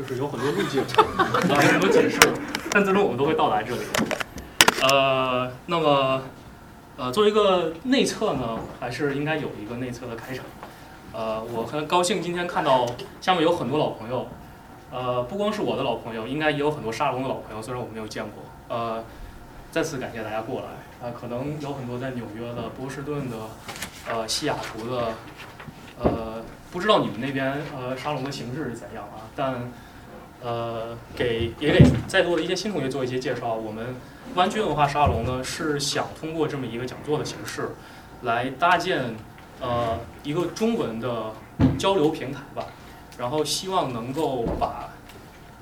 就是有很多路径啊，有很多解释，但最终我们都会到达这里。呃，那么，呃，作为一个内测呢，还是应该有一个内测的开场。呃，我很高兴今天看到下面有很多老朋友，呃，不光是我的老朋友，应该也有很多沙龙的老朋友，虽然我没有见过。呃，再次感谢大家过来。啊，可能有很多在纽约的、波士顿的、呃，西雅图的，呃，不知道你们那边呃沙龙的形式是怎样啊？但呃，给也给在座的一些新同学做一些介绍。我们湾区文化沙龙呢，是想通过这么一个讲座的形式，来搭建呃一个中文的交流平台吧。然后希望能够把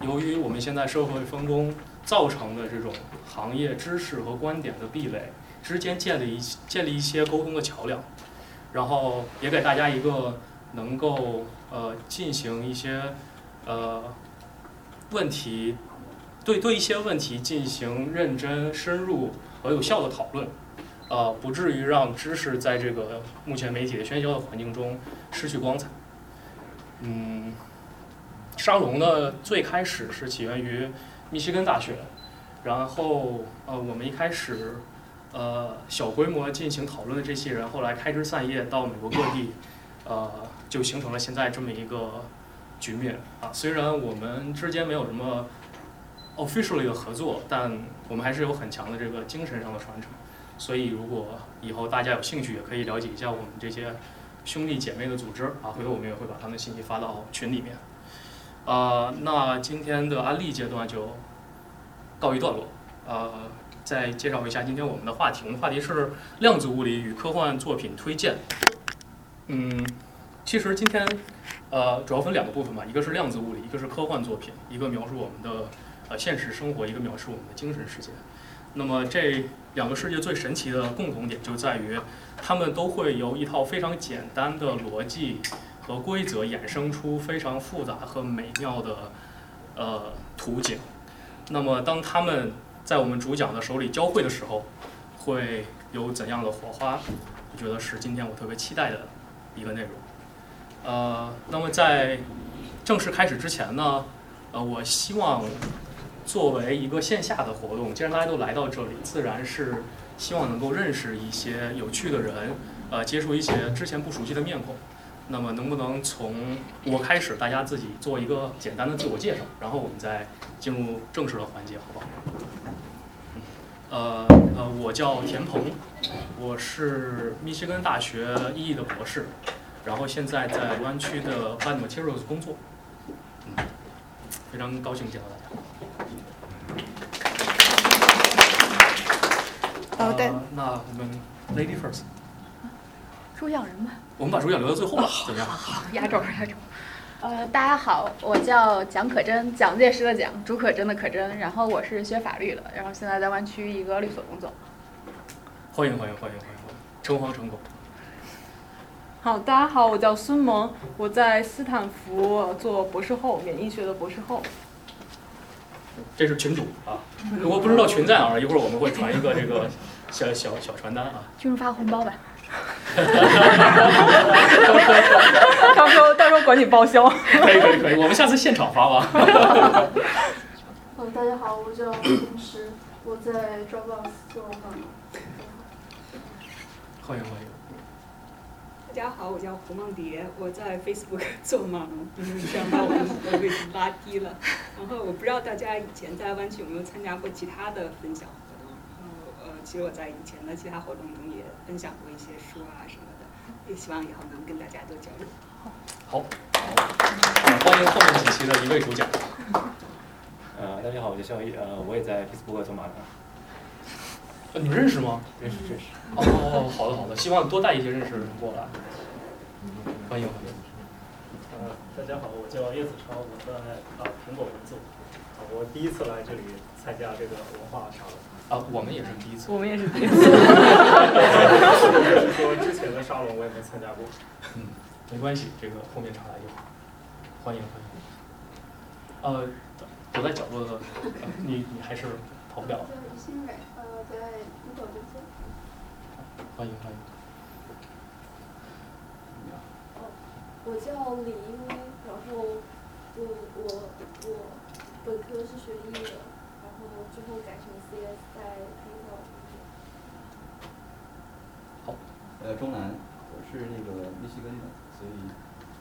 由于我们现在社会分工造成的这种行业知识和观点的壁垒之间建立一建立一些沟通的桥梁，然后也给大家一个能够呃进行一些呃问题对对一些问题进行认真深入和有效的讨论，呃不至于让知识在这个目前媒体的喧嚣的环境中失去光彩。嗯，沙龙呢最开始是起源于密歇根大学，然后呃我们一开始呃小规模进行讨论的这些人，后来开枝散叶到美国各地，呃就形成了现在这么一个局面啊。虽然我们之间没有什么 officially 的合作，但我们还是有很强的这个精神上的传承。所以如果以后大家有兴趣，也可以了解一下我们这些兄弟姐妹的组织啊，回头我们也会把他们的信息发到群里面。呃，那今天的案例阶段就告一段落。呃，再介绍一下今天我们的话题，我们的话题是量子物理与科幻作品推荐。嗯，其实今天呃主要分两个部分吧，一个是量子物理，一个是科幻作品，一个描述我们的呃现实生活，一个描述我们的精神世界。那么这两个世界最神奇的共同点就在于，它们都会由一套非常简单的逻辑和规则衍生出非常复杂和美妙的呃图景。那么当它们在我们主讲的手里交汇的时候，会有怎样的火花？我觉得是今天我特别期待的一个内容。呃，那么在正式开始之前呢，呃，我希望作为一个线下的活动，既然大家都来到这里，自然是希望能够认识一些有趣的人，呃，接触一些之前不熟悉的面孔。那么能不能从我开始，大家自己做一个简单的自我介绍，然后我们再进入正式的环节，好不好？呃呃，我叫田鹏，我是密歇根大学 EE 的博士，然后现在在湾区的 Materials 工作。嗯，非常高兴见到大家。哦，对，呃那我们 Lady first，主讲人吧。我们把主讲留到最后了，怎么样？好，压轴压轴。呃，大家好，我叫蒋可真，蒋介石的蒋，朱可真的可真。然后我是学法律的，然后现在在湾区一个律所工作。欢迎欢迎欢迎欢迎，诚惶诚恐。好，大家好，我叫孙萌，我在斯坦福做博士后，免疫学的博士后。这是群主啊，如果不知道群在哪儿，一会儿我们会传一个这个 小小小传单啊。群主发红包吧。到时候到时候管你报销。可以可以可以，我们下次现场发吧。嗯，大家好，我叫林石，我在 Dropbox 做。欢迎欢迎。大家好，我叫胡梦蝶，我在 Facebook 做码农，这样把我的位置拉低了。然后我不知道大家以前在湾区有没有参加过其他的分享活动，然后呃，其实我在以前的其他活动中也分享过一些书啊什么的，也希望以后能跟大家多交流。好，好，欢迎后面几期的一位主讲。呃，大家好，我叫肖毅，呃，我也在 Facebook 做马农，你们认识吗？认识认识。哦，好的好的，希望多带一些认识的人过来。欢迎欢迎。呃，大家好，我叫叶子超，我在啊苹果工作。啊，我第一次来这里参加这个文化沙龙。啊，我们也是第一次。我们也是第一次。就是说之前的沙龙我也没参加过。嗯，没关系，这个后面常来就好。欢迎欢迎。呃，躲在角落的，呃你你还是跑不了。欢迎欢迎。你好。哦，我叫李一威，然后我我我本科是学医的，然后最后改成 CS 在黑道。好，呃，中南，我是那个密西根的，所以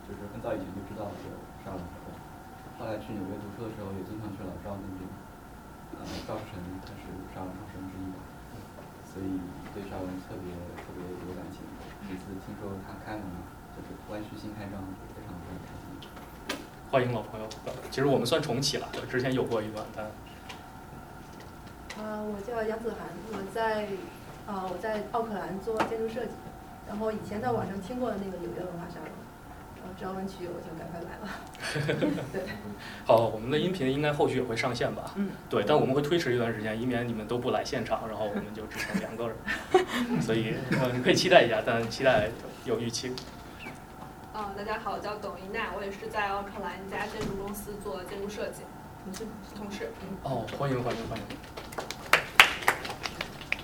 就是很早以前就知道有沙龙。后来去纽约读书的时候，也经常去老赵那边。呃，赵成他是沙龙。所以对沙龙特别特别有感情。每次听说他开门了，就是湾区新开张，非常非常开心。欢迎老朋友。其实我们算重启了，之前有过一段，但呃，我叫杨子涵，我在呃我在奥克兰做建筑设计，然后以前在网上听过的那个纽约文化沙龙，然后知道湾区我就赶快来了。对，好，我们的音频应该后续也会上线吧？嗯，对，但我们会推迟一段时间，以免你们都不来现场，然后我们就只剩两个人，所以呃你可以期待一下，但期待有预期。呃，大家好，我叫董一娜，我也是在奥克兰一家建筑公司做建筑设计，你是同事。嗯哦，欢迎欢迎欢迎。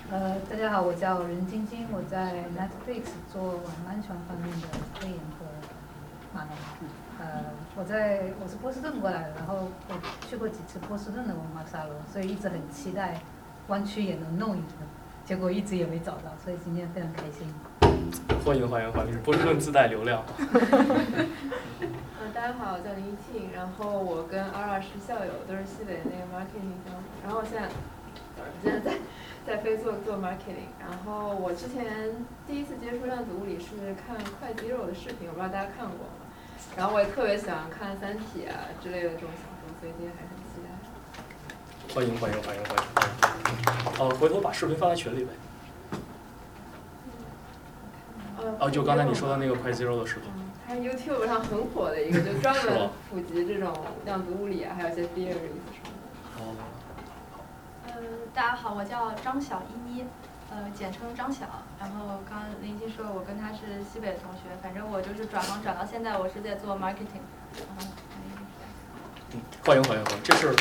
呃，大家好，我叫任晶晶，我在 Netflix 做往安全方面的科研和码农。呃，我在我是波士顿过来的，然后我去过几次波士顿的文化沙龙，所以一直很期待湾区也能弄一个，结果一直也没找到，所以今天非常开心。欢迎欢迎欢迎，波士顿自带流量。呃，大家好，我叫林一庆，然后我跟 R 二是校友，都是西北那个 marketing 项目，然后我现在，我现在在在飞做做 marketing，然后我之前第一次接触量子物理是看快 zero 的视频，我不知道大家看过吗？然后我也特别喜欢看《三体》啊之类的这种小说，所以今天还是很期待。欢迎欢迎欢迎欢迎。哦，回头把视频发在群里呗。呃哦，就刚才你说的那个快 zero 的视频。还是 YouTube 上很火的一个，就专 门普及这种量子物理啊，还有一些 theories 什么的。哦。嗯，大家好，我叫张小依依，呃，简称张晓。然后刚刚林夕说我跟他是西北的同学，反正我就是转行转到现在，我是在做 marketing。然后嗯，欢迎欢迎欢迎，这是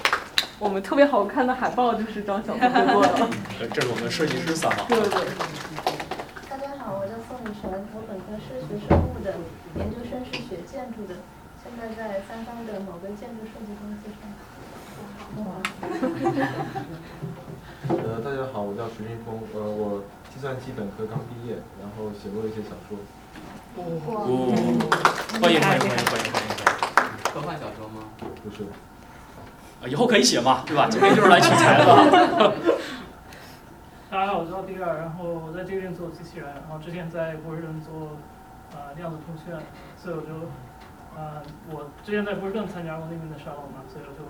我们特别好看的海报就是张晓同学做的。呃这是我们的设计师三号。对对。大家好，我叫宋雨辰，我本科是学生物的，研究生是学建筑的，现在在三方的某个建筑设计公司上班。呃，大家好，我叫徐云峰，呃，我计算机本科刚毕业，然后写过一些小说。哦，欢迎欢迎欢迎欢迎欢迎欢迎。科幻小说吗？不是。啊，以后可以写嘛，对吧？今天就是来取材的。大家好，我叫迪尔，然后我在这边做机器人，然后之前在波士顿做呃量子通讯，所以我就呃我之前在波士顿参加过那边的沙龙嘛，所以我就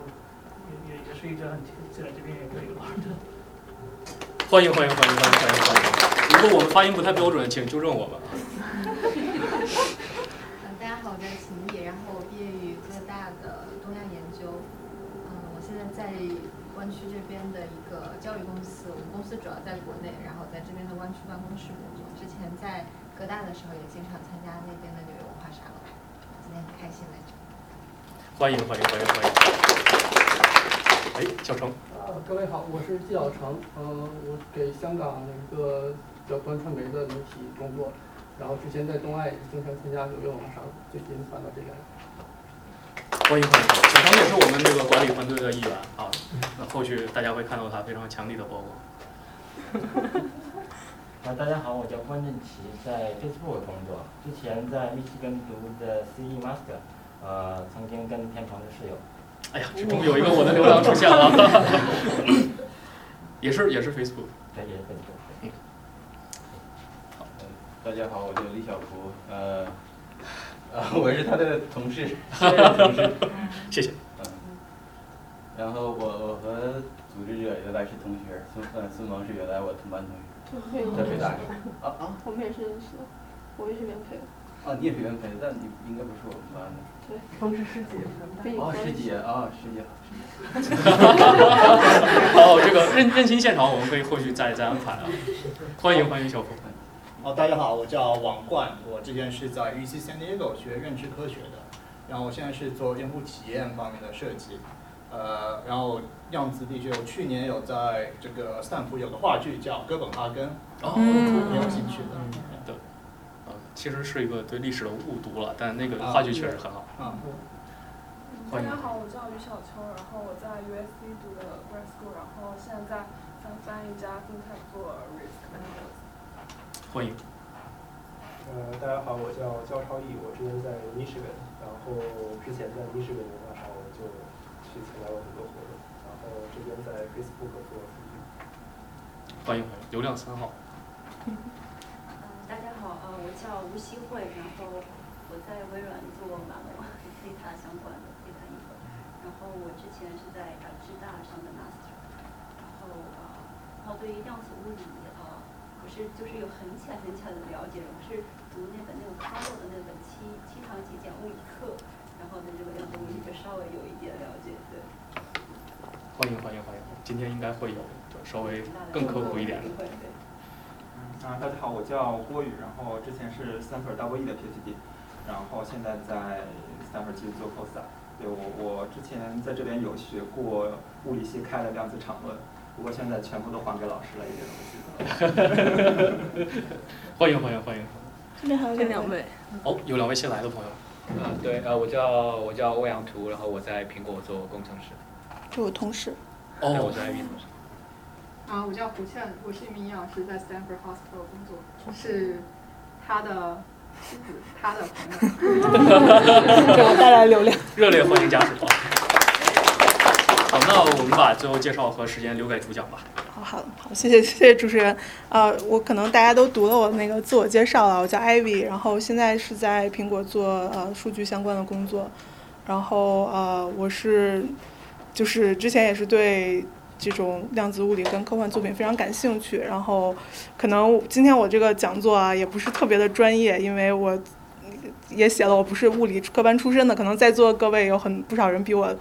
也也也是一直很期期待这边也可以玩的。欢迎欢迎欢迎欢迎欢迎欢迎！如果我们发音不太标准，请纠正我们。嗯，大家好，我叫秦毅，然后我毕业于浙大的东亚研究。嗯，我现在在湾区这边的一个教育公司，我们公司主要在国内，然后在这边的湾区办公室工作。之前在哥大的时候也经常参加那边的纽约文化沙龙，今天很开心来这里。欢迎欢迎欢迎欢迎！哎，小程。呃，各位好，我是纪小成，呃，我给香港的一个叫端传媒的媒体工作，然后之前在东爱也经常参加纽约网上，最近搬到这边来。欢迎欢迎，小成也是我们这个管理团队的一员啊。那后续大家会看到他非常强力的包裹。啊，大家好，我叫关正奇，在 Facebook 工作，之前在密西根读的 CE Master，呃，曾经跟天鹏的室友。哎呀，终于有一个我的流量出现了，也是也是 Facebook。对，也是 Facebook。好，大家好，我叫李小福，呃，呃，我是他的同事，同事，谢谢。嗯，然后我我和组织者原来是同学，孙呃孙萌是原来我同班同学，在北大。啊啊。我们也是认识的，我也是原配的。啊，你也是原配，但你应该不是我们班的。对，都是师姐。哦，师姐啊，师姐好，这个认认亲现场我们可以后续再再安排啊。欢迎欢迎小鹏。哦，大家好，我叫王冠，我之前是在 UC San Diego 学认知科学的，然后我现在是做用户体验方面的设计，呃，然后量子力学，我去年有在这个斯坦福有个话剧叫《哥本哈根》，哦，挺有兴趣的。对，呃，其实是一个对历史的误读了，但那个话剧确实很好。啊。欢迎大家好，我叫于小秋，然后我在 USC 读的 grad school，然后现在在翻译一家 fintech 做 risk analyst。欢迎。呃，大家好，我叫焦超毅，我之前在 Michigan，然后之前在 Michigan 文化上我就去参加过很多活动，然后这边在 Facebook 做数据。欢迎欢迎，流量三号。我叫吴希慧，然后我在微软做码农 data 相关的 data info，然后我之前是在呃智大上的 master，然后呃，然后对于量子物理呃，我是就是有很浅很浅的了解，我是读那本那个 Carlo 的那本七七堂极简物理课，然后对这个量子物理就稍微有一点了解，对。欢迎欢迎欢迎，今天应该会有稍微更科普一点的。啊，大家好，我叫郭宇，然后之前是 Stanford double E 的 PhD，然后现在在 Stanford 继续做 postdoc。对我，我之前在这边有学过物理系开的量子场论，不过现在全部都还给老师了，一点都不记得了。欢迎欢迎欢迎。这边还有两位。哦，有两位新来的朋友。啊，对，呃，我叫我叫欧阳图，然后我在苹果做工程师。就我同事。哦，我是 IB 同事。啊，我叫胡倩，我是一名营养师，在 Stanford Hospital 工作，是他的妻子，他的朋友。给我带来流量。热烈欢迎家属团。好，那我们把最后介绍和时间留给主讲吧。好好好，谢谢谢谢主持人。呃，我可能大家都读了我那个自我介绍了，我叫 Ivy，然后现在是在苹果做呃数据相关的工作，然后呃我是就是之前也是对。这种量子物理跟科幻作品非常感兴趣，然后可能今天我这个讲座啊也不是特别的专业，因为我也写了我不是物理科班出身的，可能在座各位有很不少人比我。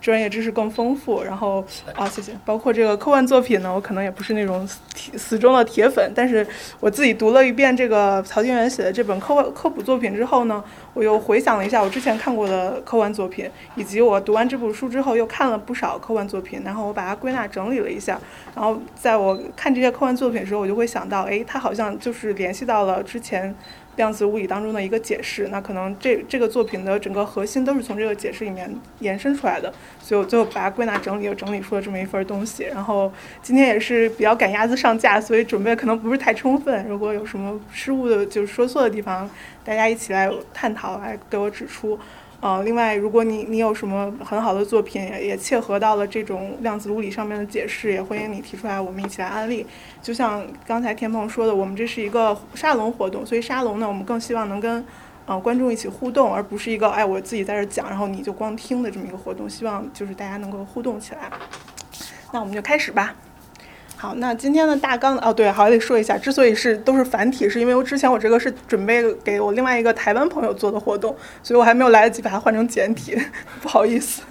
专业知识更丰富，然后啊，谢谢。包括这个科幻作品呢，我可能也不是那种铁死忠的铁粉，但是我自己读了一遍这个曹天元写的这本科幻科普作品之后呢，我又回想了一下我之前看过的科幻作品，以及我读完这部书之后又看了不少科幻作品，然后我把它归纳整理了一下，然后在我看这些科幻作品的时候，我就会想到，哎，它好像就是联系到了之前。量子物理当中的一个解释，那可能这这个作品的整个核心都是从这个解释里面延伸出来的，所以我最后把它归纳整理，又整理出了这么一份东西。然后今天也是比较赶鸭子上架，所以准备可能不是太充分。如果有什么失误的，就是说错的地方，大家一起来探讨，来给我指出。呃，另外，如果你你有什么很好的作品，也也切合到了这种量子物理上面的解释，也欢迎你提出来，我们一起来安利。就像刚才田鹏说的，我们这是一个沙龙活动，所以沙龙呢，我们更希望能跟呃观众一起互动，而不是一个哎我自己在这讲，然后你就光听的这么一个活动。希望就是大家能够互动起来。那我们就开始吧。好，那今天的大纲哦，对，还得说一下，之所以是都是繁体，是因为我之前我这个是准备给我另外一个台湾朋友做的活动，所以我还没有来得及把它换成简体，不好意思，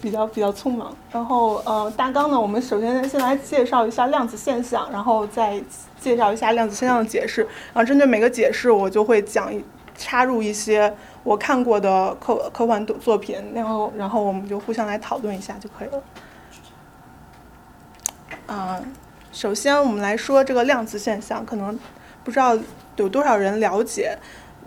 比较比较匆忙。然后呃，大纲呢，我们首先先来介绍一下量子现象，然后再介绍一下量子现象的解释，然后针对每个解释，我就会讲插入一些我看过的科科幻作品，然后然后我们就互相来讨论一下就可以了。啊，首先我们来说这个量子现象，可能不知道有多少人了解，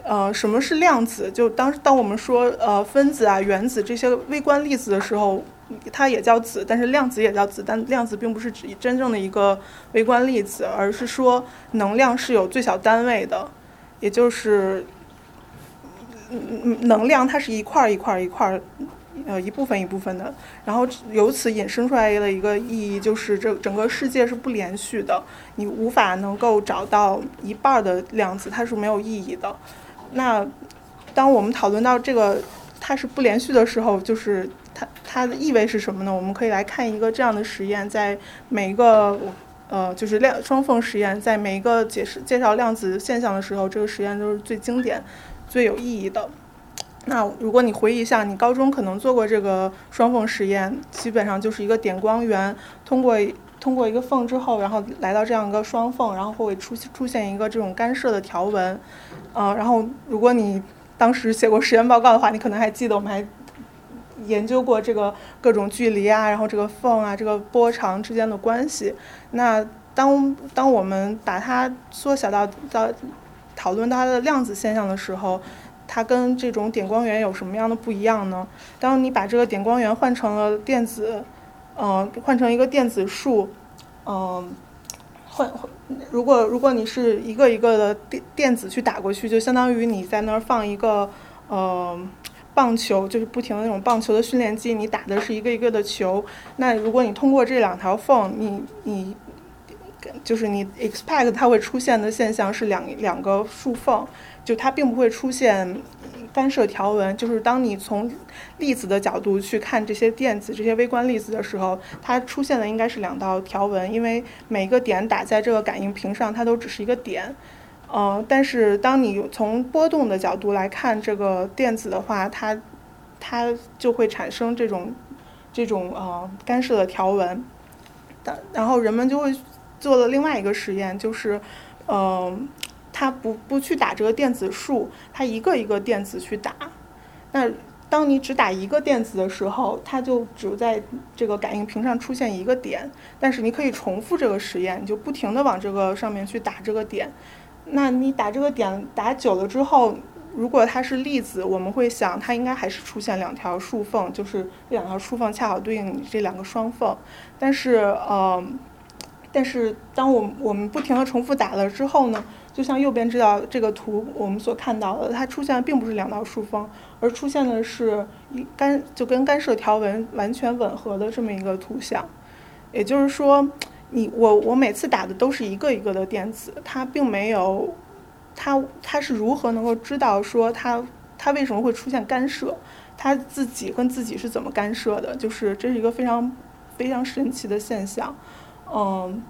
呃，什么是量子？就当当我们说呃分子啊、原子这些微观粒子的时候，它也叫子，但是量子也叫子，但量子并不是指真正的一个微观粒子，而是说能量是有最小单位的，也就是能量它是一块儿一块儿一块儿。呃，一部分一部分的，然后由此引申出来的一个意义就是，这整个世界是不连续的，你无法能够找到一半的量子，它是没有意义的。那当我们讨论到这个它是不连续的时候，就是它它的意味是什么呢？我们可以来看一个这样的实验，在每一个呃就是量双缝实验，在每一个解释介绍量子现象的时候，这个实验都是最经典、最有意义的。那如果你回忆一下，你高中可能做过这个双缝实验，基本上就是一个点光源通过通过一个缝之后，然后来到这样一个双缝，然后会出出现一个这种干涉的条纹，嗯，然后如果你当时写过实验报告的话，你可能还记得我们还研究过这个各种距离啊，然后这个缝啊，这个波长之间的关系。那当当我们把它缩小到到讨论到它的量子现象的时候，它跟这种点光源有什么样的不一样呢？当你把这个点光源换成了电子，嗯、换成一个电子束，嗯、换换如果如果你是一个一个的电电子去打过去，就相当于你在那儿放一个呃棒球，就是不停的那种棒球的训练机，你打的是一个一个的球。那如果你通过这两条缝，你你就是你 expect 它会出现的现象是两两个竖缝，就它并不会出现干涉条纹。就是当你从粒子的角度去看这些电子、这些微观粒子的时候，它出现的应该是两道条纹，因为每一个点打在这个感应屏上，它都只是一个点。呃，但是当你从波动的角度来看这个电子的话，它它就会产生这种这种呃干涉的条纹。但然后人们就会做了另外一个实验，就是，呃，它不不去打这个电子束，它一个一个电子去打。那当你只打一个电子的时候，它就只在这个感应屏上出现一个点。但是你可以重复这个实验，你就不停的往这个上面去打这个点。那你打这个点打久了之后，如果它是粒子，我们会想它应该还是出现两条竖缝，就是这两条竖缝恰好对应你这两个双缝。但是呃，但是当我们我们不停的重复打了之后呢，就像右边这道这个图我们所看到的，它出现的并不是两道竖缝，而出现的是一干就跟干涉条纹完全吻合的这么一个图像。也就是说，你我我每次打的都是一个一个的电子，它并没有，它它是如何能够知道说它它为什么会出现干涉，它自己跟自己是怎么干涉的？就是这是一个非常非常神奇的现象，嗯，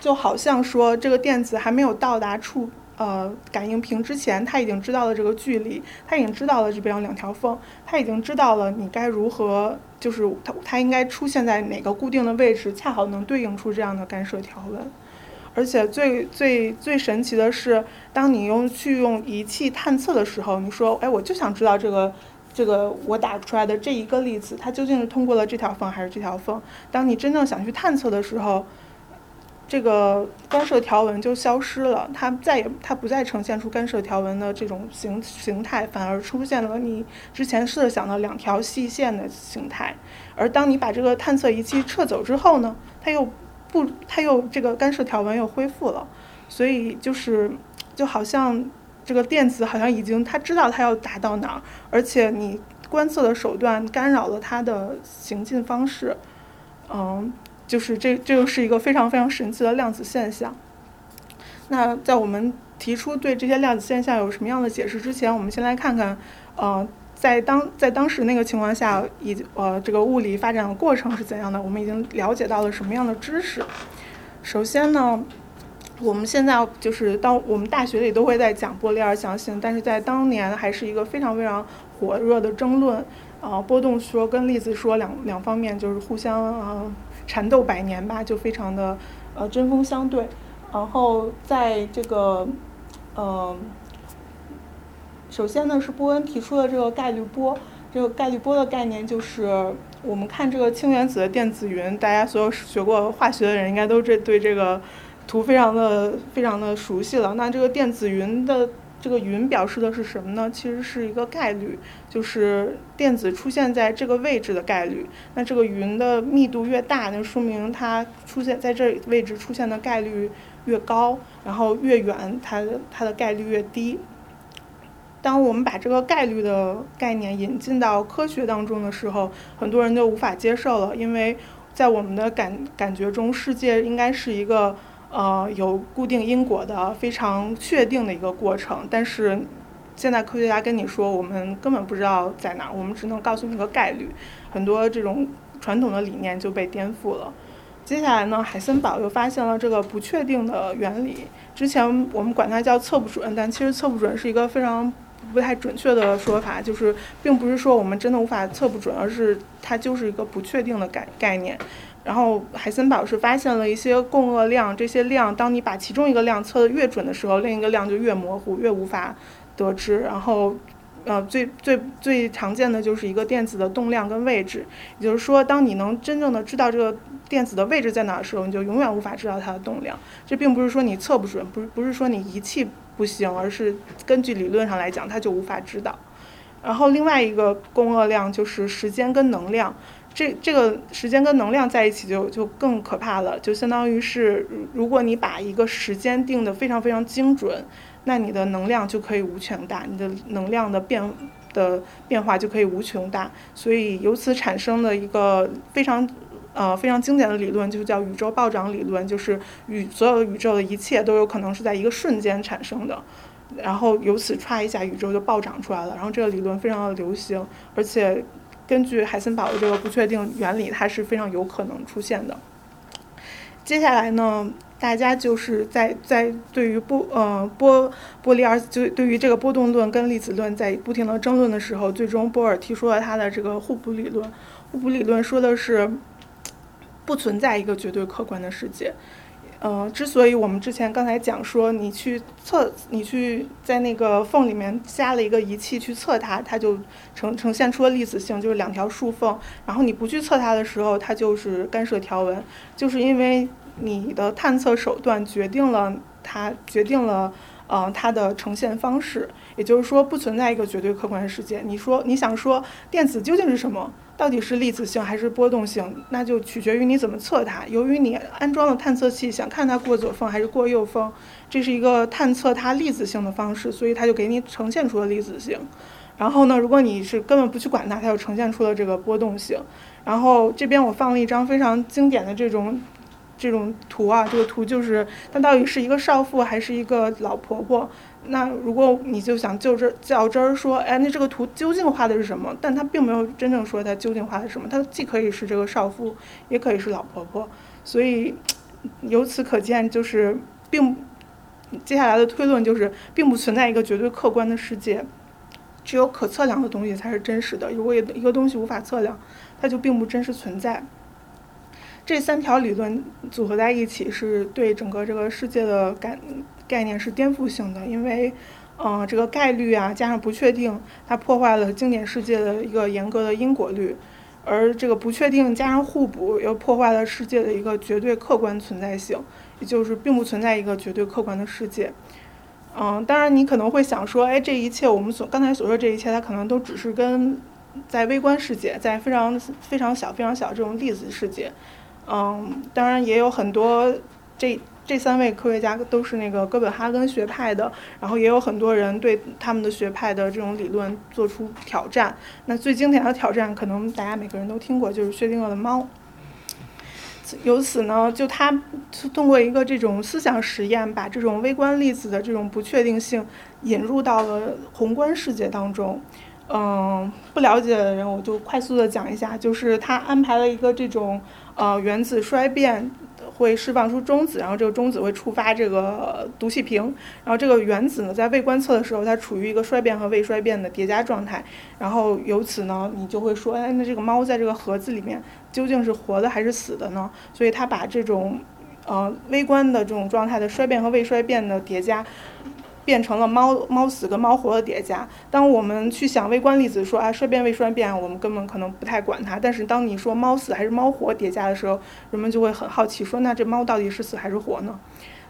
就好像说这个电子还没有到达触呃感应屏之前，它已经知道了这个距离，它已经知道了这边有两条缝，它已经知道了你该如何，就是它它应该出现在哪个固定的位置，恰好能对应出这样的干涉条纹。而且最最最神奇的是，当你用去用仪器探测的时候，你说，哎，我就想知道这个这个我打出来的这一个粒子，它究竟是通过了这条缝还是这条缝？当你真正想去探测的时候，这个干涉条纹就消失了，它再也它不再呈现出干涉条纹的这种形形态，反而出现了你之前设想的两条细线的形态。而当你把这个探测仪器撤走之后呢，它又不，它又这个干涉条纹又恢复了，所以就是就好像这个电子好像已经它知道它要达到哪儿，而且你观测的手段干扰了它的行进方式，嗯。就是这，这又是一个非常非常神奇的量子现象。那在我们提出对这些量子现象有什么样的解释之前，我们先来看看，呃，在当在当时那个情况下，以呃这个物理发展的过程是怎样的？我们已经了解到了什么样的知识？首先呢，我们现在就是当我们大学里都会在讲波粒二象性，但是在当年还是一个非常非常火热的争论。啊、呃，波动说跟粒子说两两方面就是互相啊。缠斗百年吧，就非常的呃针锋相对。然后在这个呃，首先呢是波恩提出的这个概率波。这个概率波的概念就是我们看这个氢原子的电子云，大家所有学过化学的人应该都这对这个图非常的非常的熟悉了。那这个电子云的这个云表示的是什么呢？其实是一个概率，就是电子出现在这个位置的概率。那这个云的密度越大，那说明它出现在这位置出现的概率越高，然后越远，它它的概率越低。当我们把这个概率的概念引进到科学当中的时候，很多人就无法接受了，因为在我们的感感觉中，世界应该是一个。呃，有固定因果的非常确定的一个过程，但是现在科学家跟你说，我们根本不知道在哪儿，我们只能告诉你个概率，很多这种传统的理念就被颠覆了。接下来呢，海森堡又发现了这个不确定的原理，之前我们管它叫测不准，但其实测不准是一个非常不太准确的说法，就是并不是说我们真的无法测不准，而是它就是一个不确定的概概念。然后海森堡是发现了一些共轭量，这些量当你把其中一个量测得越准的时候，另一个量就越模糊，越无法得知。然后，呃，最最最常见的就是一个电子的动量跟位置，也就是说，当你能真正的知道这个电子的位置在哪的时候，你就永远无法知道它的动量。这并不是说你测不准，不是不是说你仪器不行，而是根据理论上来讲，它就无法知道。然后另外一个共轭量就是时间跟能量，这这个时间跟能量在一起就就更可怕了，就相当于是如果你把一个时间定的非常非常精准，那你的能量就可以无穷大，你的能量的变的变化就可以无穷大，所以由此产生的一个非常呃非常经典的理论就叫宇宙暴涨理论，就是宇所有宇宙的一切都有可能是在一个瞬间产生的。然后由此歘一下，宇宙就暴涨出来了。然后这个理论非常的流行，而且根据海森堡的这个不确定原理，它是非常有可能出现的。接下来呢，大家就是在在对于波呃波波粒二就对于这个波动论跟粒子论在不停的争论的时候，最终波尔提出了他的这个互补理论。互补理论说的是不存在一个绝对客观的世界。嗯，之所以我们之前刚才讲说，你去测，你去在那个缝里面加了一个仪器去测它，它就呈呈现出了粒子性，就是两条竖缝。然后你不去测它的时候，它就是干涉条纹，就是因为你的探测手段决定了它决定了，呃，它的呈现方式。也就是说，不存在一个绝对客观的世界。你说你想说电子究竟是什么？到底是粒子性还是波动性？那就取决于你怎么测它。由于你安装了探测器，想看它过左缝还是过右缝，这是一个探测它粒子性的方式，所以它就给你呈现出了粒子性。然后呢，如果你是根本不去管它，它就呈现出了这个波动性。然后这边我放了一张非常经典的这种这种图啊，这个图就是它到底是一个少妇还是一个老婆婆？那如果你就想就这较真儿说，哎，那这个图究竟画的是什么？但它并没有真正说它究竟画的是什么，它既可以是这个少妇，也可以是老婆婆。所以由此可见，就是并接下来的推论就是，并不存在一个绝对客观的世界，只有可测量的东西才是真实的。如果一个东西无法测量，它就并不真实存在。这三条理论组合在一起，是对整个这个世界的感。概念是颠覆性的，因为，嗯，这个概率啊加上不确定，它破坏了经典世界的一个严格的因果律，而这个不确定加上互补又破坏了世界的一个绝对客观存在性，也就是并不存在一个绝对客观的世界。嗯，当然你可能会想说，哎，这一切我们所刚才所说这一切，它可能都只是跟在微观世界，在非常非常小非常小这种粒子世界，嗯，当然也有很多这。这三位科学家都是那个哥本哈根学派的，然后也有很多人对他们的学派的这种理论做出挑战。那最经典的挑战，可能大家每个人都听过，就是薛定谔的猫。由此呢，就他通过一个这种思想实验，把这种微观粒子的这种不确定性引入到了宏观世界当中。嗯，不了解的人，我就快速的讲一下，就是他安排了一个这种呃原子衰变。会释放出中子，然后这个中子会触发这个毒气瓶，然后这个原子呢，在未观测的时候，它处于一个衰变和未衰变的叠加状态，然后由此呢，你就会说，哎，那这个猫在这个盒子里面究竟是活的还是死的呢？所以它把这种，呃，微观的这种状态的衰变和未衰变的叠加。变成了猫猫死跟猫活的叠加。当我们去想微观粒子说啊衰变未衰变，我们根本可能不太管它。但是当你说猫死还是猫活叠加的时候，人们就会很好奇，说那这猫到底是死还是活呢？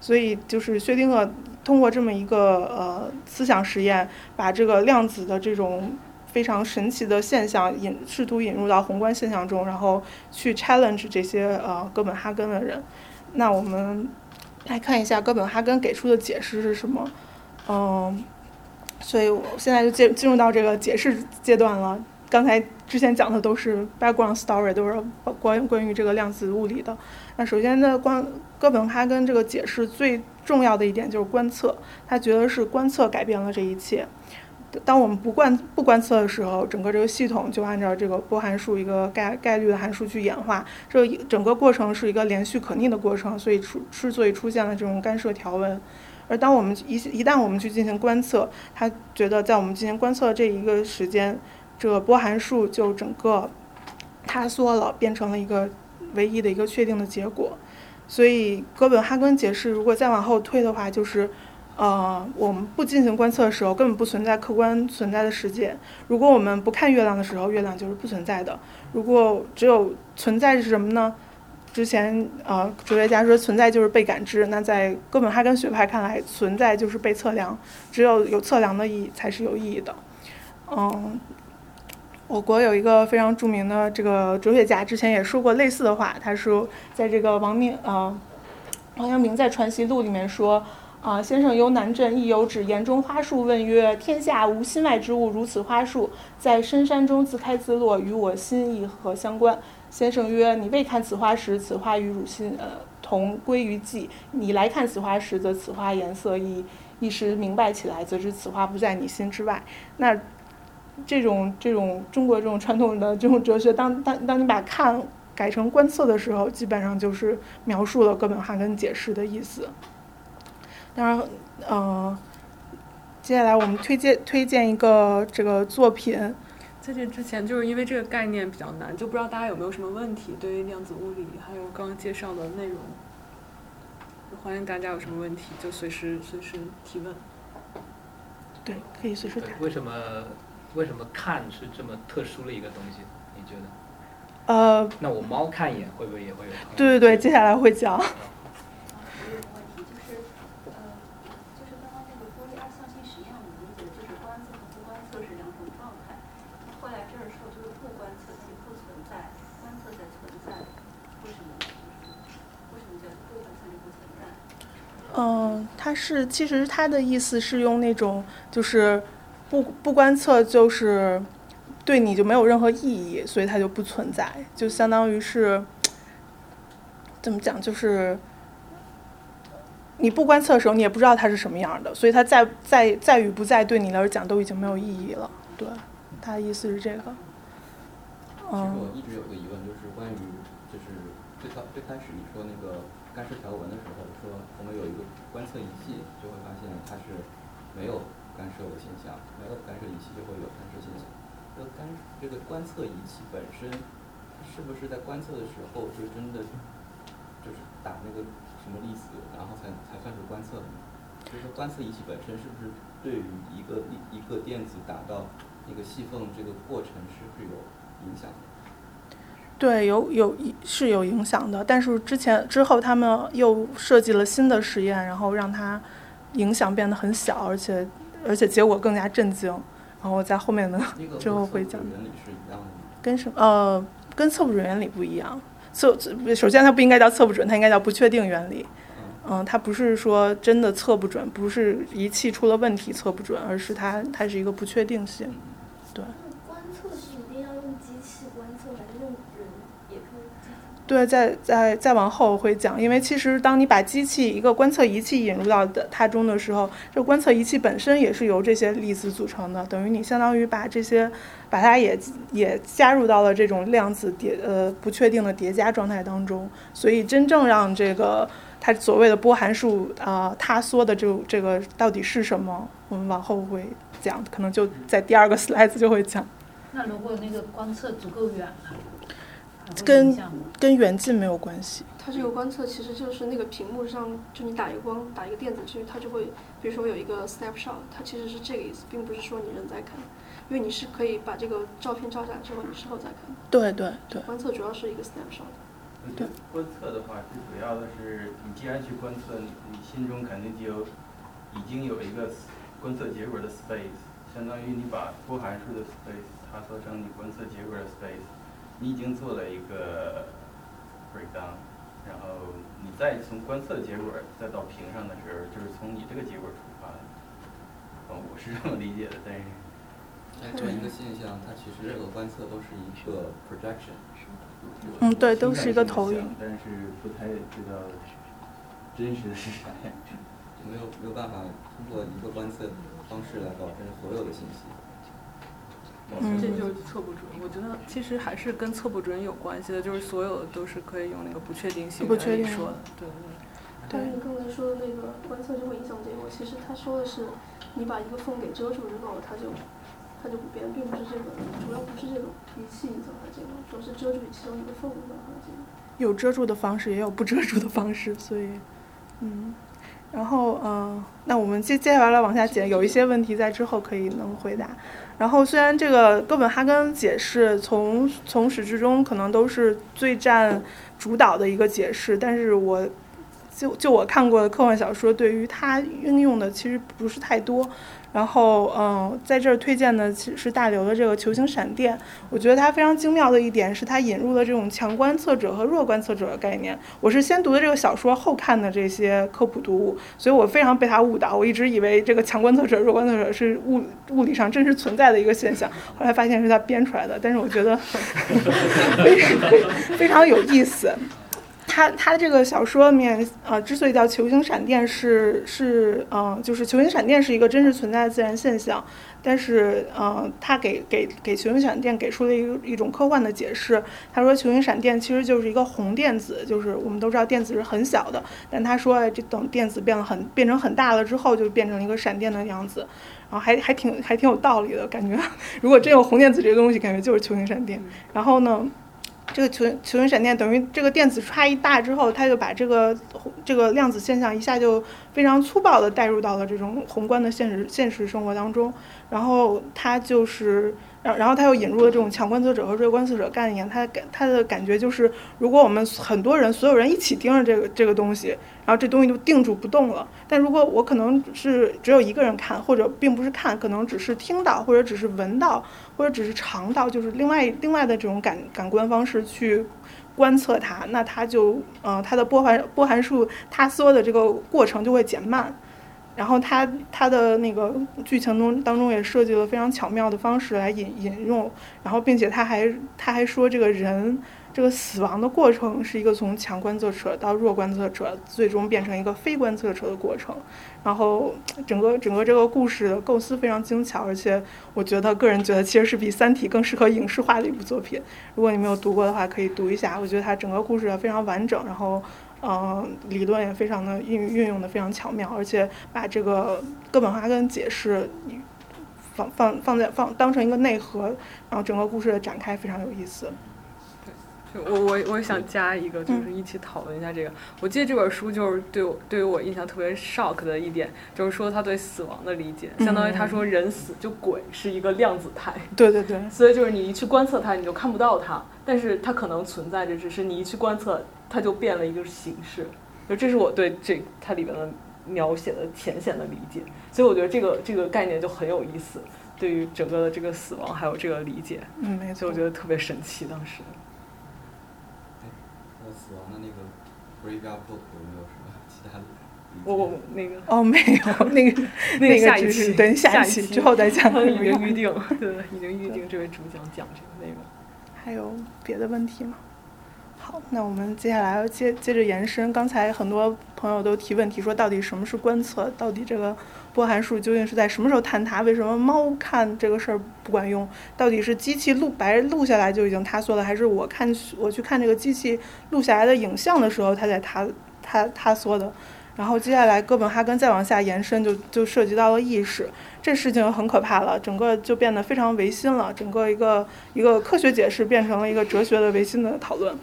所以就是薛定谔通过这么一个呃思想实验，把这个量子的这种非常神奇的现象引试图引入到宏观现象中，然后去 challenge 这些呃哥本哈根的人。那我们来看一下哥本哈根给出的解释是什么。嗯，所以我现在就进进入到这个解释阶段了。刚才之前讲的都是 background story，都是关关于这个量子物理的。那首先呢，关哥本哈根这个解释最重要的一点就是观测，他觉得是观测改变了这一切。当我们不观不观测的时候，整个这个系统就按照这个波函数一个概概率的函数去演化，这整个过程是一个连续可逆的过程，所以出之所以出现了这种干涉条纹。而当我们一一旦我们去进行观测，他觉得在我们进行观测这一个时间，这个波函数就整个塌缩了，变成了一个唯一的一个确定的结果。所以哥本哈根解释，如果再往后推的话，就是，呃，我们不进行观测的时候，根本不存在客观存在的世界。如果我们不看月亮的时候，月亮就是不存在的。如果只有存在是什么呢？之前呃哲学家说存在就是被感知，那在哥本哈根学派看来，存在就是被测量，只有有测量的意义才是有意义的。嗯，我国有一个非常著名的这个哲学家，之前也说过类似的话，他说在这个王明呃王阳明在《传习录》里面说。啊，先生由南镇，亦有指言中花树问曰：“天下无心外之物，如此花树，在深山中自开自落，与我心意何相关？”先生曰：“你未看此花时，此花与汝心呃同归于寂；你来看此花时，则此花颜色一一时明白起来，则知此花不在你心之外。”那这种这种中国这种传统的这种哲学，当当当你把看改成观测的时候，基本上就是描述了哥本哈根解释的意思。当然，嗯，接下来我们推荐推荐一个这个作品。在这之前，就是因为这个概念比较难，就不知道大家有没有什么问题对于量子物理还有刚刚介绍的内容。欢迎大家有什么问题就随时随时提问。对，可以随时谈。为什么为什么看是这么特殊的一个东西？你觉得？呃。那我猫看一眼会不会也会有？对对对，接下来会讲。嗯，它是其实它的意思是用那种就是不不观测就是对你就没有任何意义，所以它就不存在，就相当于是怎么讲，就是你不观测的时候，你也不知道它是什么样的，所以它在在在与不在对你来讲都已经没有意义了。对，他的意思是这个。嗯。我一直有个疑问，就是关于就是最开最开始你说那个干涉条纹的时候。有一个观测仪器，就会发现它是没有干涉的现象，没有干涉仪器就会有干涉现象。这个干这个观测仪器本身，是不是在观测的时候就真的就是打那个什么粒子，然后才才算是观测的？就是说观测仪器本身是不是对于一个一一个电子打到那个细缝这个过程是不是有影响的？对，有有是有影响的，但是之前之后他们又设计了新的实验，然后让它影响变得很小，而且而且结果更加震惊。然后在后面的之后会讲。跟什呃跟测不准原理不一样，测首先它不应该叫测不准，它应该叫不确定原理。嗯，它不是说真的测不准，不是仪器出了问题测不准，而是它它是一个不确定性。对。对，再再再往后会讲，因为其实当你把机器一个观测仪器引入到的它中的时候，这观测仪器本身也是由这些粒子组成的，等于你相当于把这些把它也也加入到了这种量子叠呃不确定的叠加状态当中，所以真正让这个它所谓的波函数啊塌缩的这这个到底是什么，我们往后会讲，可能就在第二个 slide 就会讲。那如果那个观测足够远？跟跟远近没有关系。它这个观测其实就是那个屏幕上，就你打一个光，打一个电子去，它就会，比如说有一个 snapshot，它其实是这个意思，并不是说你人在看，因为你是可以把这个照片照下来之后，你事后再看。对对对。观测主要是一个 snapshot。对。观测的话，最主要的是你既然去观测，你你心中肯定就有已经有一个观测结果的 space，相当于你把波函数的 space 它缩成你观测结果的 space。你已经做了一个 breakdown，然后你再从观测结果再到屏上的时候，就是从你这个结果出发的。哦，我是这么理解的，但是。同一个现象，它其实任何观测都是一个 projection。嗯，对，都是一个投影。但是不太知道真实的是啥样，没有没有办法通过一个观测方式来保证所有的信息。这就是测不准。我觉得其实还是跟测不准有关系的，就是所有的都是可以用那个不确定性来说的。对对。但是你刚才说的那个观测就会影响结果，其实他说的是，你把一个缝给遮住之后，它就它就不变，并不是这个，主要不是这种仪器影响它这个，主要是遮住其中一个缝影响它这个。有遮住的方式，也有不遮住的方式，所以，嗯，然后嗯，那我们接接下来往下讲，有一些问题在之后可以能回答。然后虽然这个哥本哈根解释从从始至终可能都是最占主导的一个解释，但是我就就我看过的科幻小说，对于它运用的其实不是太多。然后，嗯，在这儿推荐的其实是大刘的这个球形闪电。我觉得它非常精妙的一点是，它引入了这种强观测者和弱观测者的概念。我是先读的这个小说，后看的这些科普读物，所以我非常被它误导。我一直以为这个强观测者、弱观测者是物物理上真实存在的一个现象，后来发现是他编出来的。但是我觉得非常非常有意思。他他这个小说里面，呃，之所以叫球形闪电，是是，嗯，就是球形闪电是一个真实存在的自然现象，但是，嗯，他给给给球形闪电给出了一一种科幻的解释。他说，球形闪电其实就是一个红电子，就是我们都知道电子是很小的，但他说，这等电子变了很变成很大了之后，就变成一个闪电的样子，然后还还挺还挺有道理的感觉。如果真有红电子这个东西，感觉就是球形闪电。然后呢？这个球球形闪电等于这个电子差异大之后，它就把这个这个量子现象一下就非常粗暴的带入到了这种宏观的现实现实生活当中，然后它就是。然然后他又引入了这种强观测者和弱观测者概念，他感他的感觉就是，如果我们很多人所有人一起盯着这个这个东西，然后这东西就定住不动了。但如果我可能是只有一个人看，或者并不是看，可能只是听到，或者只是闻到，或者只是尝到，就是另外另外的这种感感官方式去观测它，那它就呃它的波函波函数塌缩的这个过程就会减慢。然后他他的那个剧情中当中也设计了非常巧妙的方式来引引用，然后并且他还他还说这个人这个死亡的过程是一个从强观测者到弱观测者，最终变成一个非观测者的过程。然后整个整个这个故事的构思非常精巧，而且我觉得个人觉得其实是比《三体》更适合影视化的一部作品。如果你没有读过的话，可以读一下。我觉得它整个故事非常完整，然后。嗯，理论也非常的运运用的非常巧妙，而且把这个哥本哈根解释放放放在放当成一个内核，然后整个故事的展开非常有意思。我我我想加一个，就是一起讨论一下这个。我记得这本书就是对我对于我印象特别 shock 的一点，就是说他对死亡的理解，相当于他说人死就鬼是一个量子态。对对对。所以就是你一去观测它，你就看不到它，但是它可能存在着，只是你一去观测。它就变了一个形式，就这是我对这它里边的描写的浅显的理解，所以我觉得这个这个概念就很有意思，对于整个的这个死亡还有这个理解，嗯，没错，我觉得特别神奇当时。那死亡的那个 graveyard book 有没有什么其他的？我我那个哦，没有 那个那个下一期等下一期之后再讲，已经预定，对，已经预定这位主讲讲这个内容。还有别的问题吗？好，那我们接下来接接着延伸。刚才很多朋友都提问题，说到底什么是观测？到底这个波函数究竟是在什么时候坍塌？为什么猫看这个事儿不管用？到底是机器录白录下来就已经塌缩了，还是我看我去看这个机器录下来的影像的时候，它在塌塌塌缩的？然后接下来哥本哈根再往下延伸，就就涉及到了意识，这事情很可怕了，整个就变得非常唯心了，整个一个一个科学解释变成了一个哲学的唯心的讨论。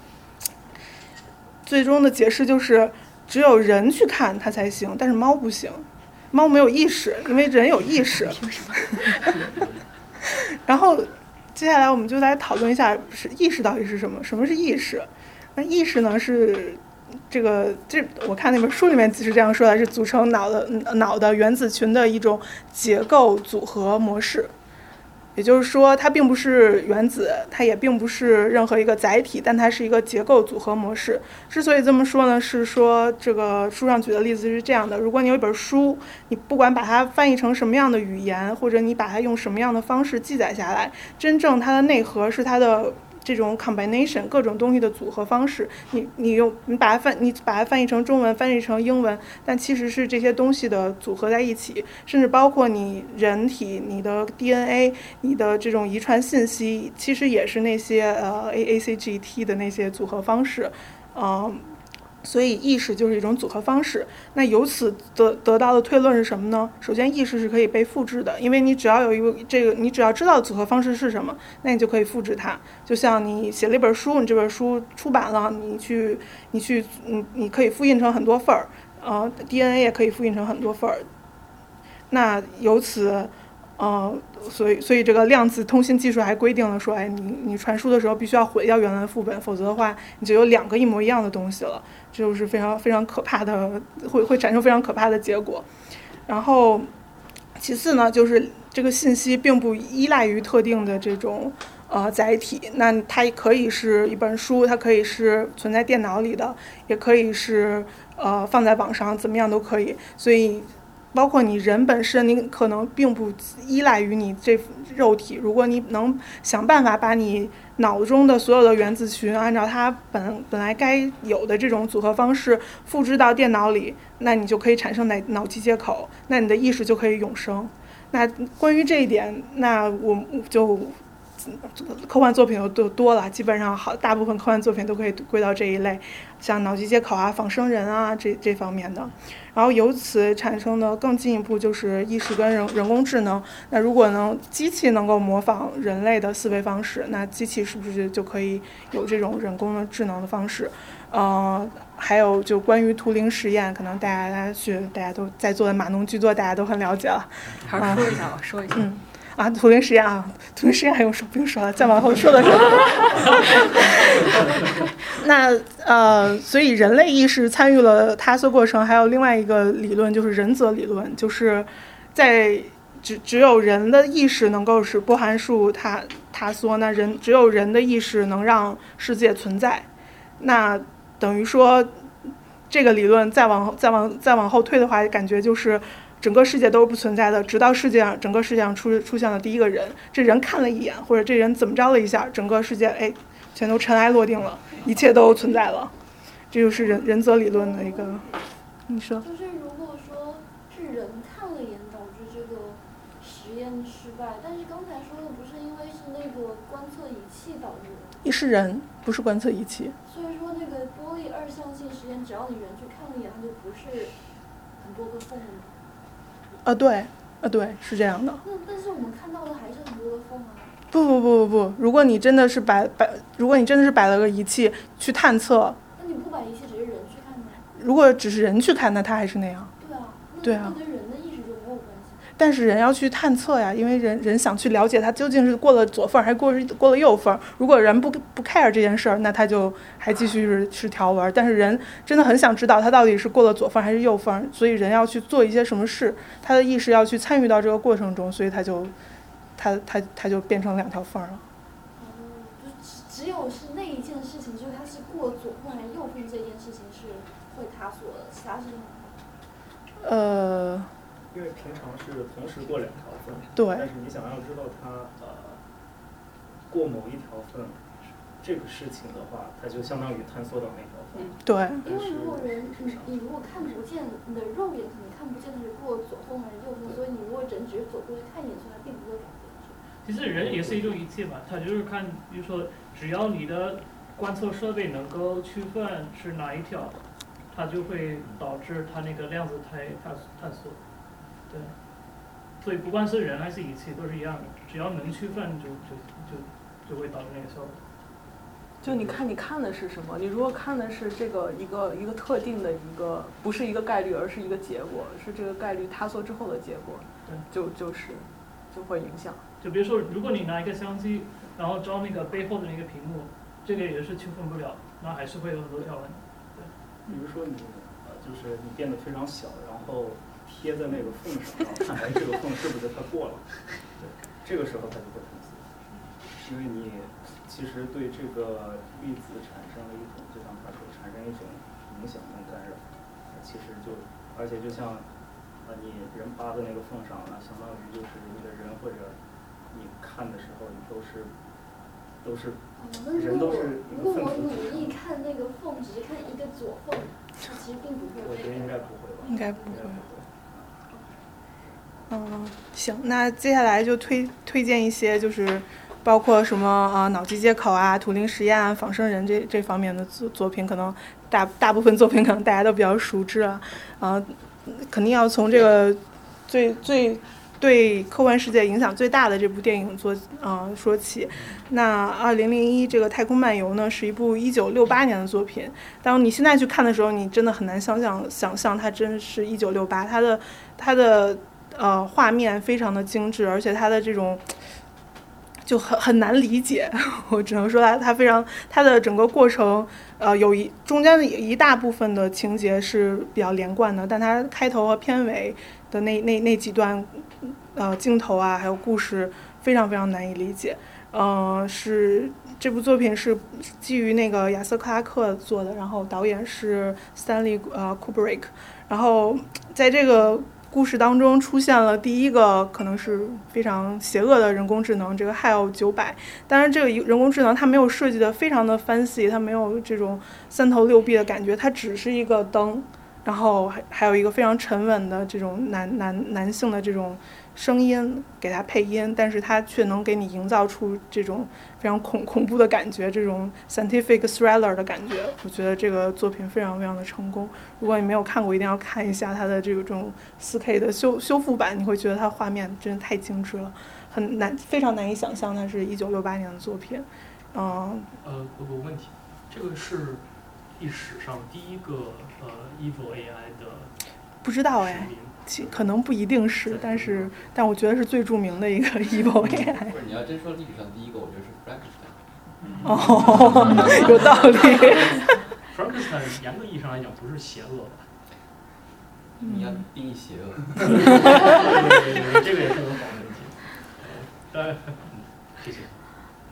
最终的解释就是，只有人去看它才行，但是猫不行，猫没有意识，因为人有意识。然后，接下来我们就来讨论一下，是意识到底是什么？什么是意识？那意识呢？是这个这我看那本书里面是这样说的：是组成脑的脑的原子群的一种结构组合模式。也就是说，它并不是原子，它也并不是任何一个载体，但它是一个结构组合模式。之所以这么说呢，是说这个书上举的例子是这样的：如果你有一本书，你不管把它翻译成什么样的语言，或者你把它用什么样的方式记载下来，真正它的内核是它的。这种 combination 各种东西的组合方式，你你用你把它翻你把它翻译成中文，翻译成英文，但其实是这些东西的组合在一起，甚至包括你人体、你的 DNA、你的这种遗传信息，其实也是那些呃 A A C G T 的那些组合方式，嗯。所以意识就是一种组合方式。那由此得得到的推论是什么呢？首先，意识是可以被复制的，因为你只要有一个这个，你只要知道组合方式是什么，那你就可以复制它。就像你写了一本书，你这本书出版了，你去你去你你可以复印成很多份儿，呃，DNA 也可以复印成很多份儿。那由此。呃，所以所以这个量子通信技术还规定了说，哎，你你传输的时候必须要毁掉原来的副本，否则的话你就有两个一模一样的东西了，这就是非常非常可怕的，会 会产生非常可怕的结果。然后其次呢，就是这个信息并不依赖于特定的这种呃载体，那它可以是一本书，它可以是存在电脑里的，也可以是呃放在网上，怎么样都可以。所以包括你人本身，你可能并不依赖于你这肉体。如果你能想办法把你脑中的所有的原子群，按照它本本来该有的这种组合方式复制到电脑里，那你就可以产生脑脑机接口，那你的意识就可以永生。那关于这一点，那我就科幻作品又多多了，基本上好大部分科幻作品都可以归到这一类，像脑机接口啊、仿生人啊这这方面的。然后由此产生的更进一步就是意识跟人人工智能。那如果能机器能够模仿人类的思维方式，那机器是不是就可以有这种人工的智能的方式？呃，还有就关于图灵实验，可能大家去大家都在座的码农居多，大家都很了解了。还是说一下吧，说一下。嗯。啊，图灵实验啊，图灵实验还用说不用说了，再往后说的时候。那呃，所以人类意识参与了塌缩过程，还有另外一个理论就是人则理论，就是在只只有人的意识能够使波函数塌塌缩，那人只有人的意识能让世界存在，那等于说这个理论再往再往再往后推的话，感觉就是。整个世界都是不存在的，直到世界上整个世界上出出现了第一个人，这人看了一眼，或者这人怎么着了一下，整个世界哎，全都尘埃落定了，一切都存在了，这就是人人则理论的一个，你说？就是如果说是人看了一眼导致这个实验失败，但是刚才说的不是因为是那个观测仪器导致的？是人，不是观测仪器。所以说那个玻璃二象性实验，只要你人去看了一眼，它就不是很多个缝。啊对，啊对，是这样的。那但是我们看到的还是很多的缝啊。不不不不不，如果你真的是摆摆，如果你真的是摆了个仪器去探测。那你不摆仪器，只是人去看呢？如果只是人去看，那它还是那样。对啊。对啊。那跟人的意识就没有关系。但是人要去探测呀，因为人人想去了解他究竟是过了左缝还是过过了右缝。如果人不不 care 这件事儿，那他就还继续是是条纹。但是人真的很想知道他到底是过了左缝还是右缝，所以人要去做一些什么事，他的意识要去参与到这个过程中，所以他就他他他就变成两条缝了。只只有是那一件事情，就是他是过左缝还是右缝这件事情是会塌缩的，其他事情。呃。因为平常是同时过两条缝，对。但是你想要知道它呃过某一条缝这个事情的话，它就相当于探索到那条缝。对。因为如果人你你如果看不见，你的肉眼可能看不见它是过左缝还是右缝，所以你如果人只是走过去看一眼，所以它并不会改变。其实人也是一种仪器嘛，它就是看，比如说只要你的观测设备能够区分是哪一条，它就会导致它那个量子态探探索。对，所以不管是人还是仪器都是一样的，只要能区分，就就就就会导致那个效果。就你看你看的是什么？你如果看的是这个一个一个特定的一个，不是一个概率，而是一个结果，是这个概率塌缩之后的结果，对就就是就会影响。就比如说，如果你拿一个相机，然后照那个背后的那个屏幕，这个也是区分不了，那还是会有很多条纹。对。比如说你呃，就是你变得非常小，然后。贴在那个缝上，然后看哎这个缝是不是它过了？对，这个时候它就会疼死，因为你其实对这个粒子产生了一种，就像他说产生一种影响跟干扰，其实就而且就像啊你人扒在那个缝上，那相当于就是你的人或者你看的时候，你都是都是人都是如果我努力看那个缝，只是看一个左缝，它其实并不会。我觉得应该不会吧？应该不会。嗯，行，那接下来就推推荐一些，就是包括什么啊，脑机接口啊，图灵实验啊，仿生人这这方面的作作品，可能大大部分作品可能大家都比较熟知啊，啊，肯定要从这个最最对科幻世界影响最大的这部电影做啊说起。那二零零一这个太空漫游呢，是一部一九六八年的作品，当你现在去看的时候，你真的很难想象想象它真是一九六八，它的它的。呃画面非常的精致，而且它的这种就很很难理解。我只能说它它非常它的整个过程，呃，有一中间的一大部分的情节是比较连贯的，但它开头和片尾的那那那几段呃镜头啊，还有故事非常非常难以理解。嗯、是这部作品是基于那个亚瑟克拉克做的，然后导演是 Stanley 呃 Kubrick，然后在这个故事当中出现了第一个可能是非常邪恶的人工智能，这个 HAL 九百。当然，这个人工智能它没有设计的非常的 fancy，它没有这种三头六臂的感觉，它只是一个灯，然后还还有一个非常沉稳的这种男男男性的这种声音给它配音，但是它却能给你营造出这种非常恐恐怖的感觉，这种 scientific thriller 的感觉。我觉得这个作品非常非常的成功。如果你没有看过，一定要看一下它的这种 4K 的修修复版，你会觉得它画面真的太精致了，很难非常难以想象它是一九六八年的作品。嗯，呃，有个问题，这个是历史上第一个呃 evil AI 的不知道哎，其可能不一定是，但是但我觉得是最著名的一个 evil AI。不是，你要真说历史上第一个，我觉得是 Frankenstein。哦，有道理。Frankenstein 严格意义上来讲不是邪恶吧？你要定义邪恶。对对对这个也是个好问题。呃，谢谢。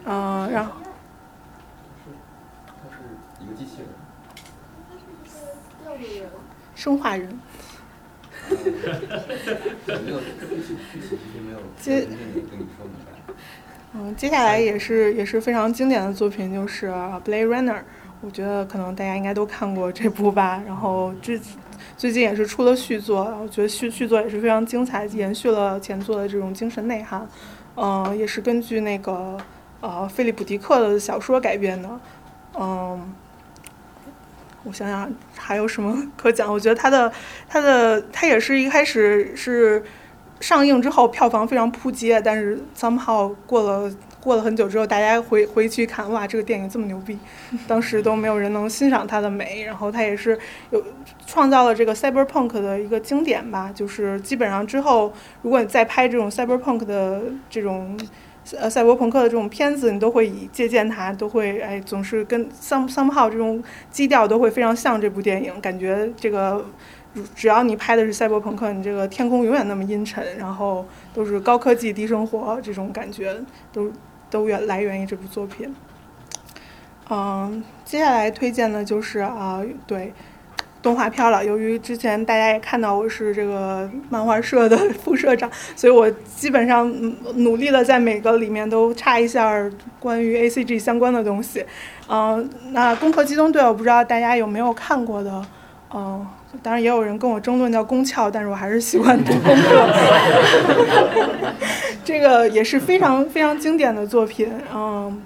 嗯，然后它是一个机器人。第二个人，生化人。没有具体其实没有接。嗯，接下来也是也是非常经典的作品，就是《Blade Runner》。我觉得可能大家应该都看过这部吧。然后最最近也是出了续作，我觉得续续作也是非常精彩，延续了前作的这种精神内涵。嗯，也是根据那个呃菲利普迪克的小说改编的。嗯，我想想还有什么可讲？我觉得他的他的他也是一开始是上映之后票房非常扑街，但是 somehow 过了过了很久之后，大家回回去看，哇，这个电影这么牛逼，当时都没有人能欣赏它的美。然后他也是有创造了这个 cyberpunk 的一个经典吧，就是基本上之后，如果你再拍这种 cyberpunk 的这种。呃，赛博朋克的这种片子，你都会以借鉴它，都会哎，总是跟 some somehow 这种基调都会非常像这部电影，感觉这个只要你拍的是赛博朋克，你这个天空永远那么阴沉，然后都是高科技低生活这种感觉，都都源来源于这部作品。嗯，接下来推荐的就是啊，对。动画片了。由于之前大家也看到我是这个漫画社的 副社长，所以我基本上努力的在每个里面都插一下关于 A C G 相关的东西。嗯，那《攻壳机动队》我不知道大家有没有看过的，嗯，当然也有人跟我争论叫宫壳，但是我还是喜欢读攻壳。这个也是非常非常经典的作品，嗯，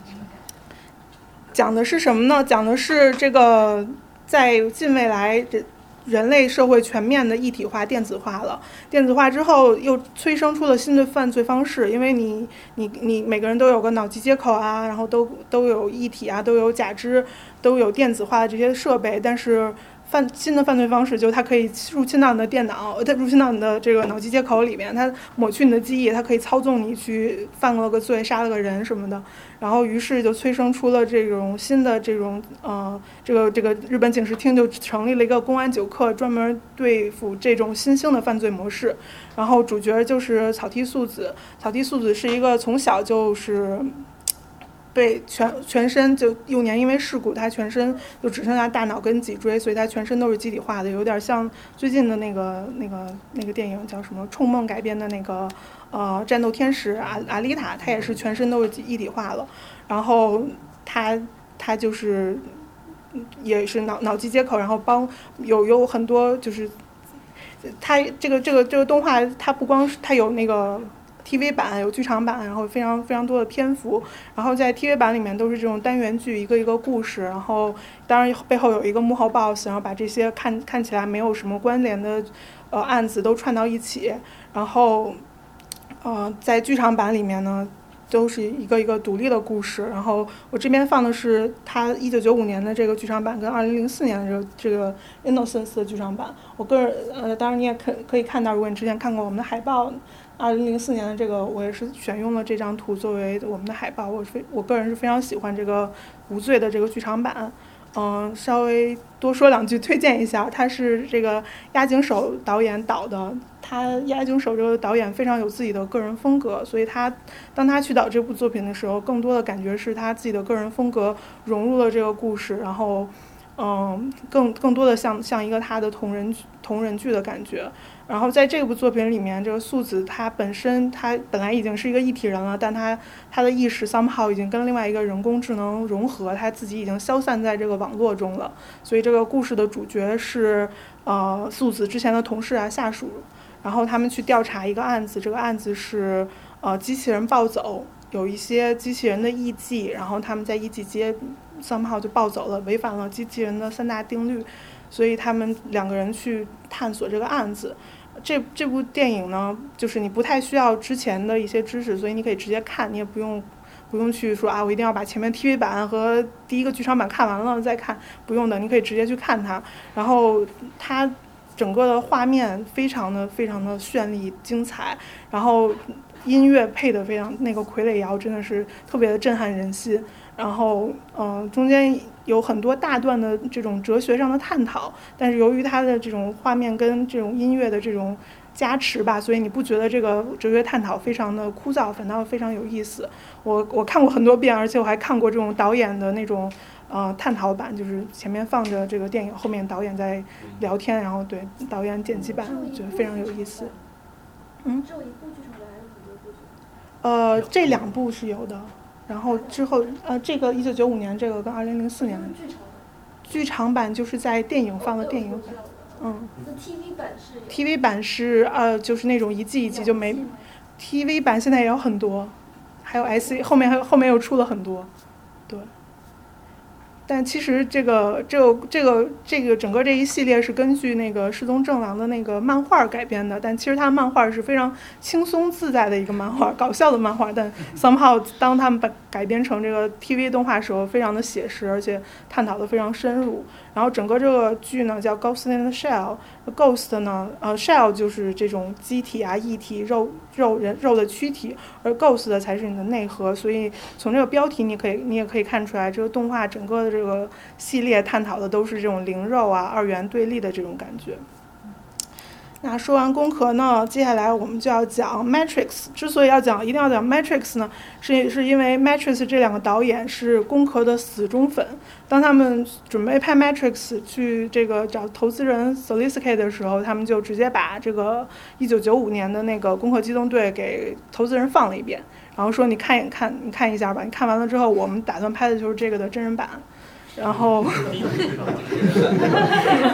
讲的是什么呢？讲的是这个。在近未来，人人类社会全面的一体化、电子化了。电子化之后，又催生出了新的犯罪方式，因为你、你、你每个人都有个脑机接口啊，然后都都有一体啊，都有假肢，都有电子化的这些设备，但是。犯新的犯罪方式就是它可以入侵到你的电脑，它入侵到你的这个脑机接口里面，它抹去你的记忆，它可以操纵你去犯了个罪，杀了个人什么的。然后于是就催生出了这种新的这种呃，这个这个日本警视厅就成立了一个公安九课，专门对付这种新兴的犯罪模式。然后主角就是草剃素子，草剃素子是一个从小就是。被全全身就幼年因为事故，他全身就只剩下大脑跟脊椎，所以他全身都是机体化的，有点像最近的那个那个那个电影叫什么《冲梦》改编的那个呃战斗天使阿阿丽塔，他也是全身都是一体化了。然后他他就是也是脑脑机接口，然后帮有有很多就是他这个这个这个动画，它不光是它有那个。TV 版有剧场版，然后非常非常多的篇幅，然后在 TV 版里面都是这种单元剧，一个一个故事，然后当然背后有一个幕后 boss，然后把这些看看起来没有什么关联的呃案子都串到一起，然后呃在剧场版里面呢，都是一个一个独立的故事。然后我这边放的是它一九九五年的这个剧场版跟二零零四年的这个这个 Innocence 的剧场版。我个人呃，当然你也可可以看到，如果你之前看过我们的海报，二零零四年的这个我也是选用了这张图作为我们的海报。我非我个人是非常喜欢这个无罪的这个剧场版。嗯，稍微多说两句，推荐一下，他是这个押井守导演导的。他押井守这个导演非常有自己的个人风格，所以他当他去导这部作品的时候，更多的感觉是他自己的个人风格融入了这个故事，然后嗯，更更多的像像一个他的同人同人剧的感觉。然后在这部作品里面，这个素子她本身她本来已经是一个一体人了，但她她的意识 somehow 已经跟另外一个人工智能融合，她自己已经消散在这个网络中了。所以这个故事的主角是呃素子之前的同事啊下属，然后他们去调查一个案子，这个案子是呃机器人暴走，有一些机器人的艺伎，然后他们在艺伎街 somehow 就暴走了，违反了机器人的三大定律，所以他们两个人去探索这个案子。这这部电影呢，就是你不太需要之前的一些知识，所以你可以直接看，你也不用不用去说啊，我一定要把前面 TV 版和第一个剧场版看完了再看，不用的，你可以直接去看它。然后它整个的画面非常的非常的绚丽精彩，然后音乐配的非常，那个傀儡摇真的是特别的震撼人心。然后嗯，中间有很多大段的这种哲学上的探讨，但是由于它的这种画面跟这种音乐的这种加持吧，所以你不觉得这个哲学探讨非常的枯燥，反倒非常有意思。我我看过很多遍，而且我还看过这种导演的那种呃探讨版，就是前面放着这个电影，后面导演在聊天，然后对导演剪辑版，我觉得非常有意思。嗯，剧场版还是很多部剧？呃，这两部是有的。然后之后，呃，这个一九九五年这个跟二零零四年的剧场版就是在电影放的电影版，嗯。那 TV 版是？TV 版是呃，就是那种一季一季就没，TV 版现在也有很多，还有 S 后面还有后面又出了很多，对。但其实这个这个这个这个整个这一系列是根据那个失踪正郎的那个漫画改编的，但其实它漫画是非常轻松自在的一个漫画，搞笑的漫画。但 somehow 当他们把改编成这个 TV 动画时候，非常的写实，而且探讨的非常深入。然后整个这个剧呢叫《Ghost in the Shell》，Ghost 呢，呃，Shell 就是这种机体啊、液体、肉、肉人肉的躯体，而 Ghost 的才是你的内核。所以从这个标题你可以，你也可以看出来，这个动画整个的这个系列探讨的都是这种灵肉啊、二元对立的这种感觉。那说完工壳呢，接下来我们就要讲 Matrix。之所以要讲，一定要讲 Matrix 呢，是是因为 Matrix 这两个导演是工壳的死忠粉。当他们准备拍 Matrix 去这个找投资人 solicit 的时候，他们就直接把这个1995年的那个《攻壳机动队》给投资人放了一遍，然后说你看一看，你看一下吧。你看完了之后，我们打算拍的就是这个的真人版。然后，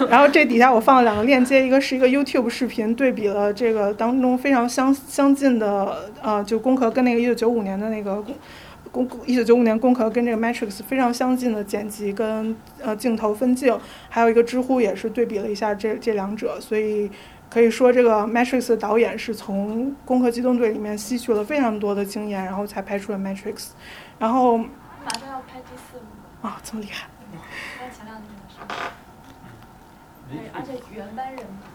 然后这底下我放了两个链接，一个是一个 YouTube 视频，对比了这个当中非常相相近的，呃，就攻壳跟那个一九九五年的那个攻攻一九九五年攻壳跟这个 Matrix 非常相近的剪辑跟呃镜头分镜，还有一个知乎也是对比了一下这这两者，所以可以说这个 Matrix 的导演是从攻壳机动队里面吸取了非常多的经验，然后才拍出了 Matrix，然后马上要拍第四部啊，这么厉害。而且原班人马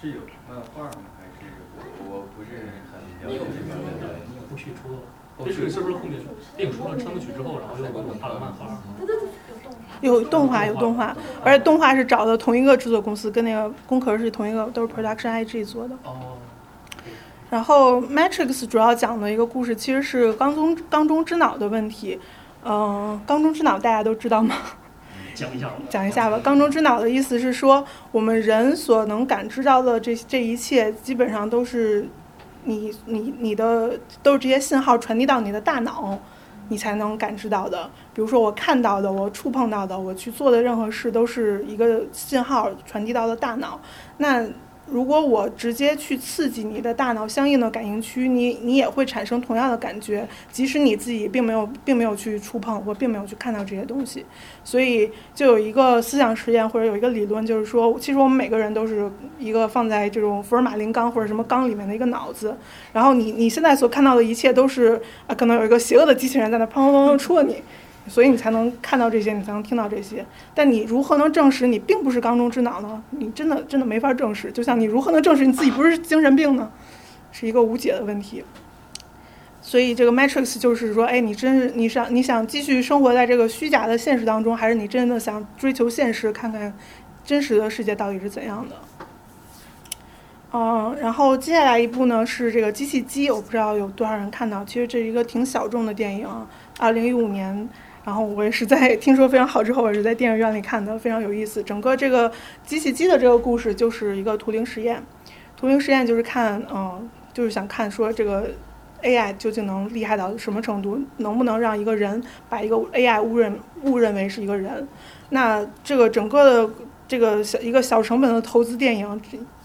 是有漫画吗？还是我我不是很了解这方面的。后续出了，这是是不是后面电影出了成曲之后，然后又给我们画了漫画？对对对，有动画。有动画，有动画，而且动画是找的同一个制作公司，跟那个工壳是同一个，都是 Production IG 做的。哦。然后 Matrix 主要讲的一个故事，其实是缸中缸中之脑的问题。嗯，缸中之脑大家都知道吗？讲一下，讲一下吧。缸中之脑的意思是说，我们人所能感知到的这这一切，基本上都是你你你的都是这些信号传递到你的大脑，你才能感知到的。比如说我看到的，我触碰到的，我去做的任何事，都是一个信号传递到了大脑。那如果我直接去刺激你的大脑相应的感应区，你你也会产生同样的感觉，即使你自己并没有并没有去触碰或并没有去看到这些东西。所以就有一个思想实验或者有一个理论，就是说，其实我们每个人都是一个放在这种福尔马林缸或者什么缸里面的一个脑子。然后你你现在所看到的一切都是啊，可能有一个邪恶的机器人在那砰砰砰砰戳你。所以你才能看到这些，你才能听到这些。但你如何能证实你并不是缸中之脑呢？你真的真的没法证实。就像你如何能证实你自己不是精神病呢？是一个无解的问题。所以这个 Matrix 就是说，哎，你真是你想你想继续生活在这个虚假的现实当中，还是你真的想追求现实，看看真实的世界到底是怎样的？嗯，然后接下来一部呢是这个机器鸡，我不知道有多少人看到。其实这是一个挺小众的电影，二零一五年。然后我也是在听说非常好之后，我也是在电影院里看的，非常有意思。整个这个机器机的这个故事就是一个图灵实验，图灵实验就是看，嗯，就是想看说这个 AI 究竟能厉害到什么程度，能不能让一个人把一个 AI 误认误认为是一个人。那这个整个的这个小一个小成本的投资电影。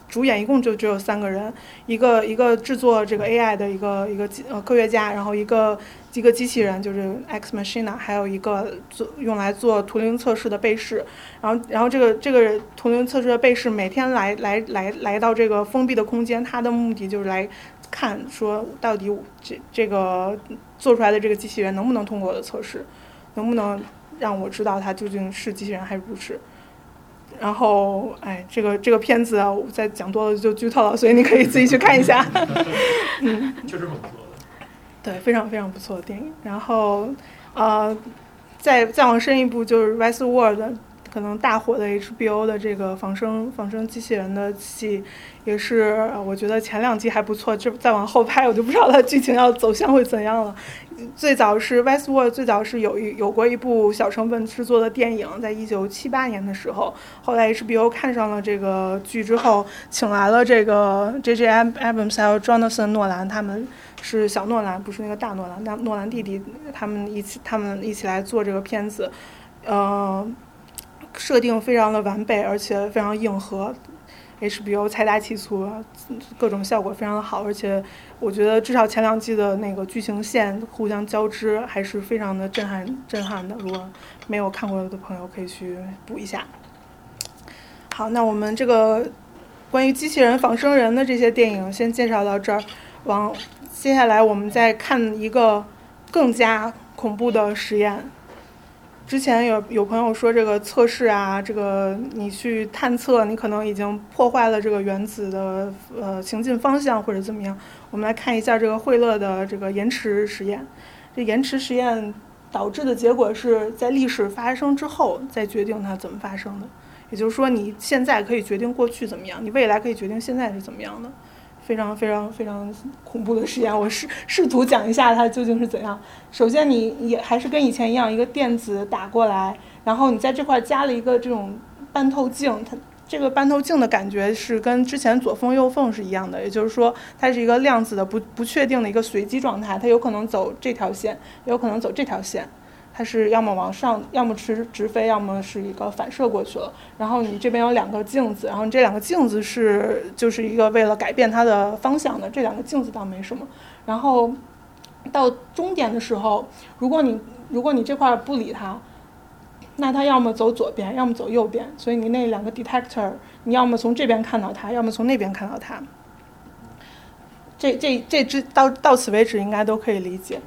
主演一共就只有三个人，一个一个制作这个 AI 的一个一个呃科学家，然后一个一个机器人就是 X Machina，还有一个做用来做图灵测试的被试，然后然后这个这个图灵测试的被试每天来来来来到这个封闭的空间，它的目的就是来看说到底这这个做出来的这个机器人能不能通过我的测试，能不能让我知道它究竟是机器人还是不是。然后，哎，这个这个片子啊，我再讲多了就剧透了，所以你可以自己去看一下。嗯，确实很不错的。对，非常非常不错的电影。然后，呃，再再往深一步，就是《West World》，可能大火的 HBO 的这个仿生仿生机器人的戏，也是我觉得前两季还不错，这再往后拍，我就不知道它剧情要走向会怎样了。最早是 Westworld，最早是有一有过一部小成本制作的电影，在一九七八年的时候，后来 HBO 看上了这个剧之后，请来了这个 J.J. Abrams 还有 Jonathan 诺兰，他们是小诺兰，不是那个大诺兰，那诺兰弟弟，他们一起他们一起来做这个片子，呃，设定非常的完备，而且非常硬核。HBO 财大气粗，各种效果非常的好，而且我觉得至少前两季的那个剧情线互相交织还是非常的震撼震撼的。如果没有看过的朋友可以去补一下。好，那我们这个关于机器人仿生人的这些电影先介绍到这儿，往接下来我们再看一个更加恐怖的实验。之前有有朋友说这个测试啊，这个你去探测，你可能已经破坏了这个原子的呃行进方向或者怎么样。我们来看一下这个惠勒的这个延迟实验。这延迟实验导致的结果是在历史发生之后再决定它怎么发生的。也就是说，你现在可以决定过去怎么样，你未来可以决定现在是怎么样的。非常非常非常恐怖的实验，我试试图讲一下它究竟是怎样。首先，你也还是跟以前一样，一个电子打过来，然后你在这块加了一个这种半透镜，它这个半透镜的感觉是跟之前左缝右缝是一样的，也就是说，它是一个量子的不不确定的一个随机状态，它有可能走这条线，有可能走这条线。它是要么往上，要么直直飞，要么是一个反射过去了。然后你这边有两个镜子，然后这两个镜子是就是一个为了改变它的方向的。这两个镜子倒没什么。然后到终点的时候，如果你如果你这块不理它，那它要么走左边，要么走右边。所以你那两个 detector，你要么从这边看到它，要么从那边看到它。这这这只到到此为止应该都可以理解。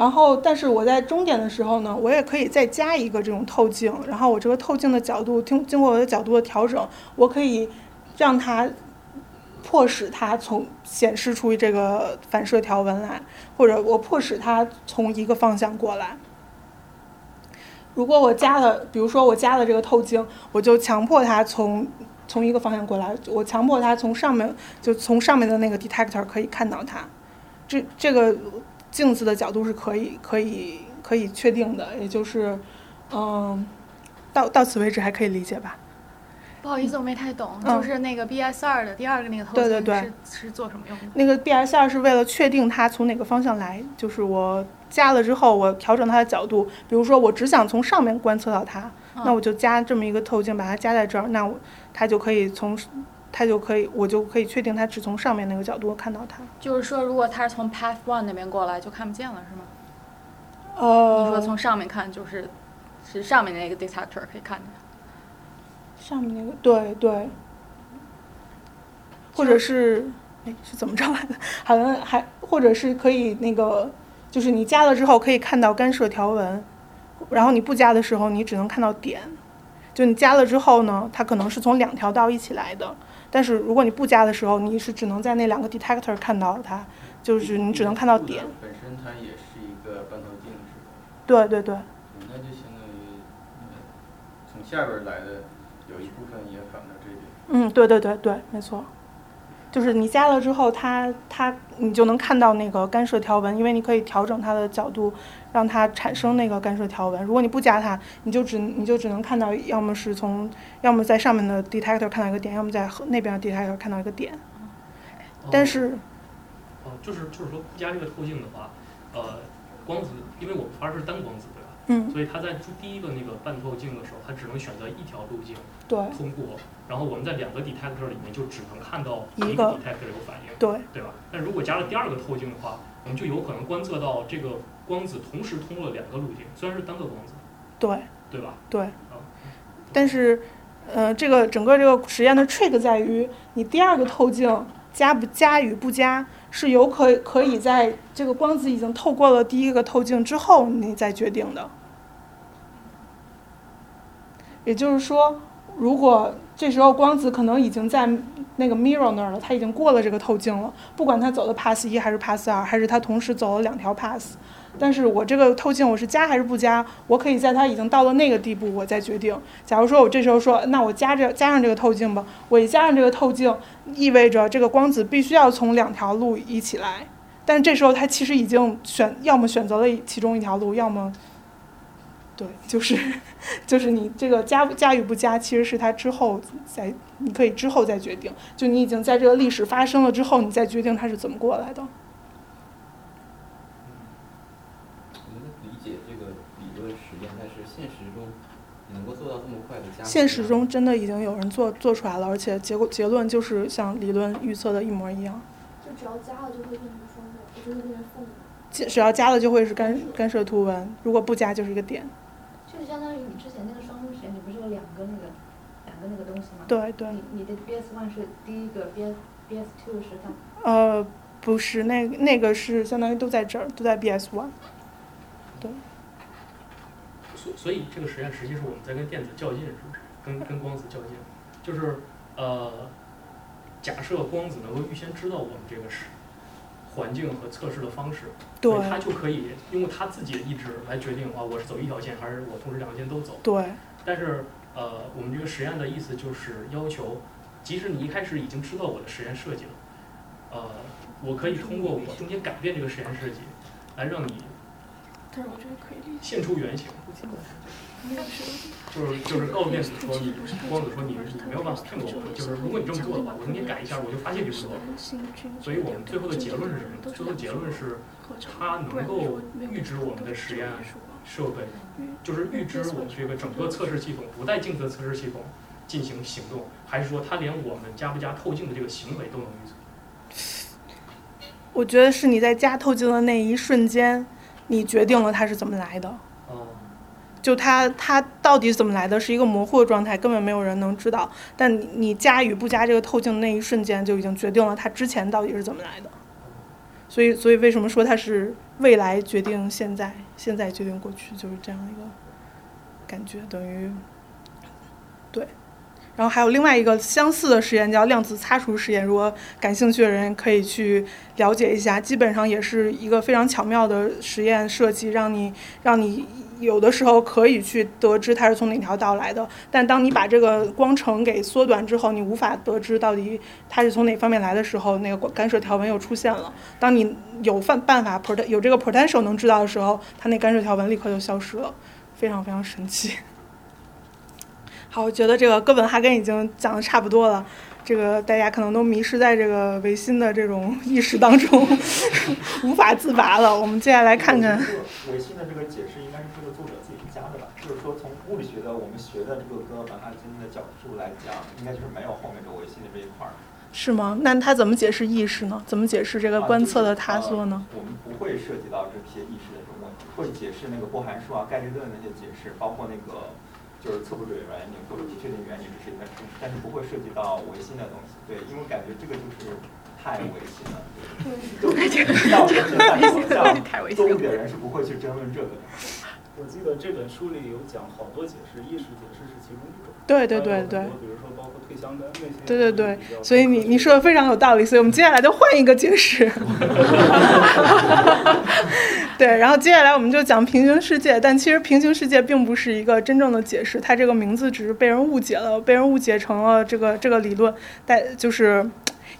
然后，但是我在终点的时候呢，我也可以再加一个这种透镜，然后我这个透镜的角度，经经过我的角度的调整，我可以让它迫使它从显示出这个反射条纹来，或者我迫使它从一个方向过来。如果我加了，比如说我加了这个透镜，我就强迫它从从一个方向过来，我强迫它从上面就从上面的那个 detector 可以看到它，这这个。镜子的角度是可以可以可以确定的，也就是，嗯，到到此为止还可以理解吧？不好意思，我没太懂，就是那个 B S 二的第二个那个透镜是是做什么用的？那个 B S 二是为了确定它从哪个方向来，就是我加了之后，我调整它的角度，比如说我只想从上面观测到它，那我就加这么一个透镜，把它加在这儿，那我它就可以从它就可以，我就可以确定它只从上面那个角度看到它。就是说，如果它是从 Path One 那边过来，就看不见了，是吗？呃，你说从上面看，就是是上面那个 detector 可以看见。上面那个，对对。或者是，哎，是怎么着来的？好像还，或者是可以那个，就是你加了之后可以看到干涉条纹，然后你不加的时候，你只能看到点。就你加了之后呢，它可能是从两条道一起来的，但是如果你不加的时候，你是只能在那两个 detector 看到它，就是你只能看到点。本身它也是一个半透镜，是吧？对对对。那就相当于，从下边来的有一部分也反到这边。嗯，对对对对，没错。就是你加了之后，它它你就能看到那个干涉条纹，因为你可以调整它的角度，让它产生那个干涉条纹。如果你不加它，你就只你就只能看到，要么是从，要么在上面的 detector 看到一个点，要么在那边的 detector 看到一个点。但是，哦，就是就是说不加这个透镜的话，呃，光子，因为我们发是单光子，对吧？嗯。所以它在第一个那个半透镜的时候，它只能选择一条路径对通过。然后我们在两个 detector 里面就只能看到一个 detector 有反应，对对吧？但如果加了第二个透镜的话，我们就有可能观测到这个光子同时通了两个路径，虽然是单个光子，对对吧？对。但是，呃，这个整个这个实验的 trick 在于，你第二个透镜加不加与不加，是有可可以在这个光子已经透过了第一个透镜之后，你再决定的。也就是说，如果这时候光子可能已经在那个 mirror 那儿了，它已经过了这个透镜了。不管它走的 pass 一还是 pass 二，还是它同时走了两条 pass，但是我这个透镜我是加还是不加，我可以在它已经到了那个地步，我再决定。假如说我这时候说，那我加这加上这个透镜吧，我一加上这个透镜，意味着这个光子必须要从两条路一起来。但这时候它其实已经选，要么选择了其中一条路，要么。对，就是，就是你这个加加与不加，其实是它之后再，你可以之后再决定。就你已经在这个历史发生了之后，你再决定它是怎么过来的。我能理解这个理论实验，但是现实中你能够做到这么快的加？现实中真的已经有人做做出来了，而且结果结论就是像理论预测的一模一样。就只要加了就会变成双缝，就是变成缝。只要加了就会是干干涉图文，如果不加就是一个点。就是相当于你之前那个双缝实验，你不是有两个那个两个那个东西吗？对对。你你的 BS one 是第一个，BS BS two 是它。呃，不是，那那个是相当于都在这儿，都在 BS one。所以这个实验实际是我们在跟电子较劲，是不是？跟跟光子较劲，就是呃，假设光子能够预先知道我们这个是。环境和测试的方式，对，他就可以用他自己的意志来决定啊，我是走一条线，还是我同时两条线都走。对。但是，呃，我们这个实验的意思就是要求，即使你一开始已经知道我的实验设计了，呃，我可以通过我中间改变这个实验设计，来让你，但是我觉得可以现出原形。就是就是告诉电子说，你光子说你你没有办法骗过我，就是如果你这么做的话，我给你改一下，我就发现你不了。所以我们最后的结论是什么？最后结论是，它能够预知我们的实验设备，就是预知我们这个整个测试系统不带镜子的测试系统进行行动，还是说它连我们加不加透镜的这个行为都能预测？我觉得是你在加透镜的那一瞬间，你决定了它是怎么来的。就它它到底怎么来的，是一个模糊的状态，根本没有人能知道。但你加与不加这个透镜的那一瞬间，就已经决定了它之前到底是怎么来的。所以，所以为什么说它是未来决定现在，现在决定过去，就是这样一个感觉，等于对。然后还有另外一个相似的实验叫量子擦除实验，如果感兴趣的人可以去了解一下。基本上也是一个非常巧妙的实验设计，让你让你。有的时候可以去得知它是从哪条道来的，但当你把这个光程给缩短之后，你无法得知到底它是从哪方面来的时候，那个干涉条纹又出现了。当你有办办法 pot 有这个 potential 能知道的时候，它那干涉条纹立刻就消失了，非常非常神奇。好，我觉得这个哥本哈根已经讲的差不多了，这个大家可能都迷失在这个唯心的这种意识当中，无法自拔了。我们接下来看看。唯心的这个解释应该是这个作者自己加的吧？就是说从物理学的我们学的这个哥本哈根的角度来讲，应该就是没有后面这个唯心的这一块儿。是吗？那他怎么解释意识呢？怎么解释这个观测的塌缩呢？我们不会涉及到这些意识的这种问题，会解释那个波函数啊、概率论那些解释，包括那个就是测不准原理或者不确定原理这些，但是但是不会涉及到违心的东西。对，因为感觉这个就是太违心了。对，就感觉像我们像周易的人是不会去争论这个的。我记得这本书里有讲好多解释，艺术解释是其中一种。对对对对。对对对，所以你你说的非常有道理，所以我们接下来就换一个解释。对，然后接下来我们就讲平行世界，但其实平行世界并不是一个真正的解释，它这个名字只是被人误解了，被人误解成了这个这个理论，但就是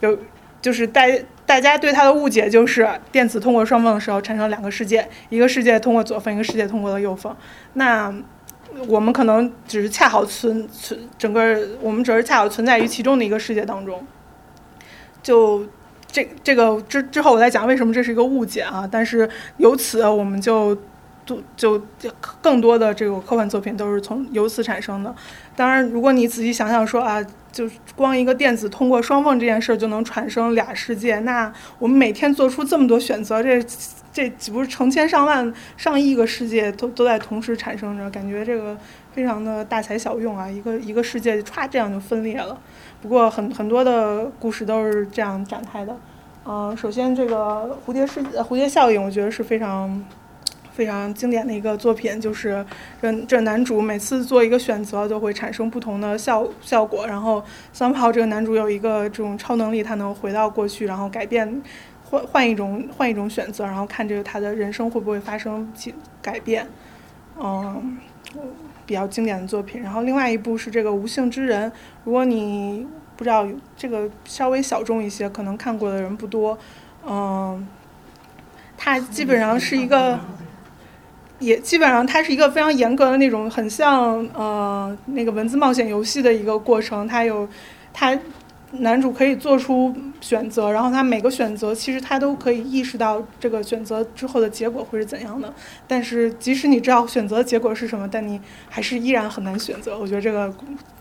有就是大大家对它的误解就是电子通过双缝的时候产生两个世界，一个世界通过左缝，一个世界通过了右缝，那。我们可能只是恰好存存整个，我们只是恰好存在于其中的一个世界当中。就这这个之之后，我再讲为什么这是一个误解啊。但是由此，我们就就就更多的这个科幻作品都是从由此产生的。当然，如果你仔细想想说啊，就光一个电子通过双缝这件事儿就能产生俩世界，那我们每天做出这么多选择，这。这岂不是成千上万、上亿个世界都都在同时产生着？感觉这个非常的大材小用啊！一个一个世界歘这样就分裂了。不过很很多的故事都是这样展开的。嗯，首先这个蝴蝶世蝴蝶效应，我觉得是非常非常经典的一个作品。就是这这男主每次做一个选择，都会产生不同的效效果。然后三炮这个男主有一个这种超能力，他能回到过去，然后改变。换换一种换一种选择，然后看这个他的人生会不会发生改改变，嗯，比较经典的作品。然后另外一部是这个《无性之人》，如果你不知道这个稍微小众一些，可能看过的人不多，嗯，它基本上是一个，也基本上它是一个非常严格的那种，很像呃那个文字冒险游戏的一个过程，它有它。男主可以做出选择，然后他每个选择其实他都可以意识到这个选择之后的结果会是怎样的。但是即使你知道选择结果是什么，但你还是依然很难选择。我觉得这个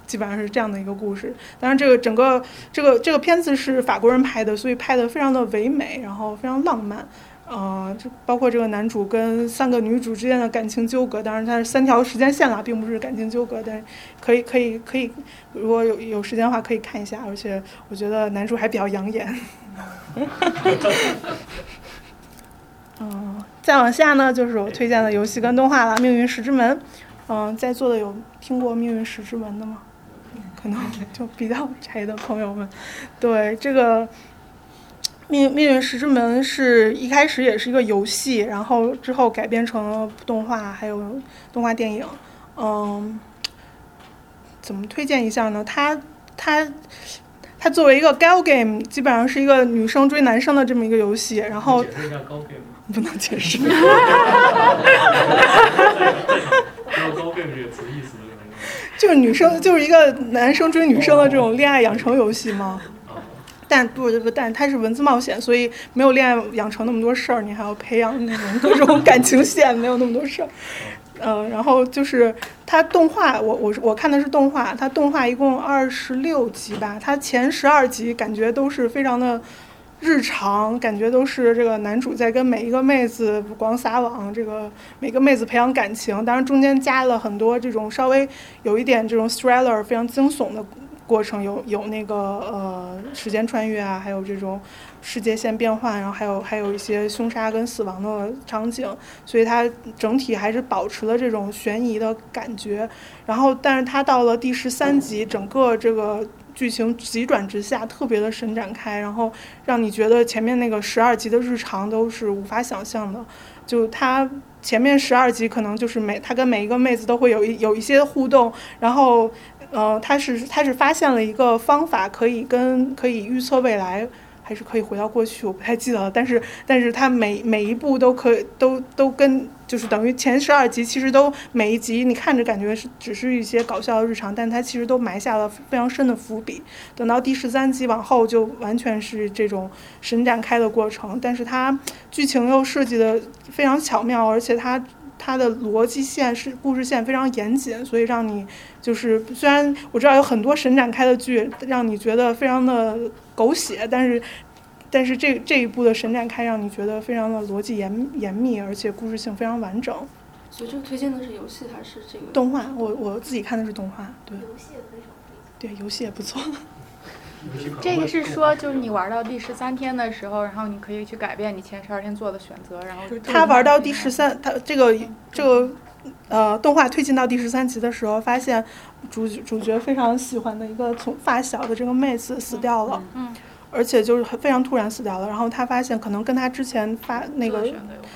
基本上是这样的一个故事。当然，这个整个这个这个片子是法国人拍的，所以拍的非常的唯美，然后非常浪漫。呃，就包括这个男主跟三个女主之间的感情纠葛，当然它是三条时间线啦，并不是感情纠葛，但可以可以可以，如果有有时间的话可以看一下，而且我觉得男主还比较养眼。嗯，再往下呢，就是我推荐的游戏跟动画了，《命运石之门》。嗯，在座的有听过《命运石之门》的吗？可能就比较宅的朋友们，对这个。命命运石之门是一开始也是一个游戏，然后之后改编成了动画，还有动画电影。嗯，怎么推荐一下呢？它它它作为一个 gal game，基本上是一个女生追男生的这么一个游戏。然后解释一下 gal game 不能解释。哈哈哈哈哈哈 game 这个词意思就是女生就是一个男生追女生的这种恋爱养成游戏吗？但不不，但它是文字冒险，所以没有恋爱养成那么多事儿，你还要培养那种各种感情线，没有那么多事儿。嗯，然后就是它动画，我我我看的是动画，它动画一共二十六集吧，它前十二集感觉都是非常的日常，感觉都是这个男主在跟每一个妹子广撒网，这个每个妹子培养感情，当然中间加了很多这种稍微有一点这种 thriller 非常惊悚的。过程有有那个呃时间穿越啊，还有这种世界线变换，然后还有还有一些凶杀跟死亡的场景，所以它整体还是保持了这种悬疑的感觉。然后，但是它到了第十三集，整个这个剧情急转直下，特别的神展开，然后让你觉得前面那个十二集的日常都是无法想象的。就它前面十二集可能就是每他跟每一个妹子都会有一有一些互动，然后。呃，他是他是发现了一个方法，可以跟可以预测未来，还是可以回到过去，我不太记得了。但是但是他每每一步都可以都都跟就是等于前十二集其实都每一集你看着感觉是只是一些搞笑的日常，但它其实都埋下了非常深的伏笔。等到第十三集往后就完全是这种神展开的过程，但是它剧情又设计的非常巧妙，而且它它的逻辑线是故事线非常严谨，所以让你就是虽然我知道有很多神展开的剧让你觉得非常的狗血，但是。但是这这一部的神展开让你觉得非常的逻辑严严密，而且故事性非常完整。所以这个推荐的是游戏还是这个动画？我我自己看的是动画，对。游戏也非常。对，游戏也不错。这个是说，就是你玩到第十三天的时候，然后你可以去改变你前十二天做的选择，然后他玩到第十三，他这个这个呃动画推进到第十三集的时候，发现主主角非常喜欢的一个从发小的这个妹子死掉了。嗯。而且就是非常突然死掉了，然后他发现可能跟他之前发那个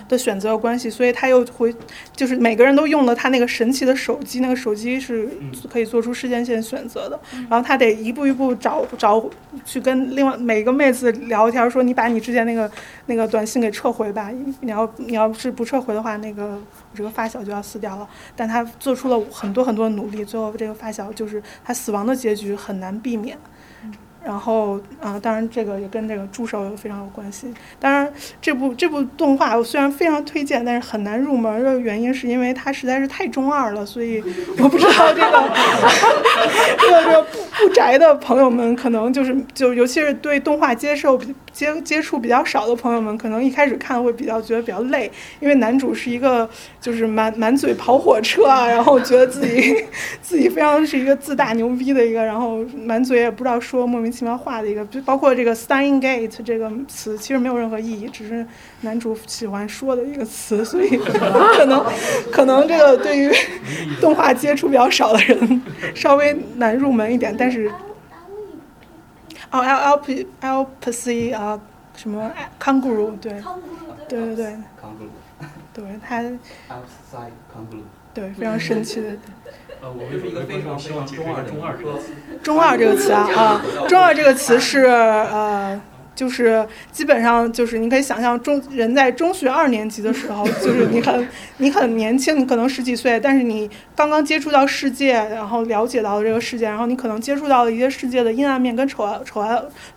的选择有关系，所以他又回，就是每个人都用了他那个神奇的手机，那个手机是可以做出事件线选择的，然后他得一步一步找找去跟另外每个妹子聊天，说你把你之前那个那个短信给撤回吧，你要你要是不撤回的话，那个我这个发小就要死掉了。但他做出了很多很多努力，最后这个发小就是他死亡的结局很难避免。然后啊，当然这个也跟这个助手非常有关系。当然，这部这部动画我虽然非常推荐，但是很难入门的原因是因为它实在是太中二了，所以我不知道这个 这个这个不不宅的朋友们可能就是就尤其是对动画接受接接触比较少的朋友们，可能一开始看会比较觉得比较累，因为男主是一个就是满满嘴跑火车啊，然后觉得自己 自己非常是一个自大牛逼的一个，然后满嘴也不知道说莫名。其妙话的一个，就包括这个 “stunning gate” 这个词，其实没有任何意义，只是男主喜欢说的一个词，所以可能 可能这个对于动画接触比较少的人稍微难入门一点。但是，哦，l l p l p c 啊，什么 kangaroo 对，对对对，对它，对 非常神奇的。呃，我们是一个非常希望中二中二这个词。中二这个词啊啊，中二这个词是呃。就是基本上就是你可以想象中人在中学二年级的时候，就是你很你很年轻，你可能十几岁，但是你刚刚接触到世界，然后了解到这个世界，然后你可能接触到了一些世界的阴暗面跟丑丑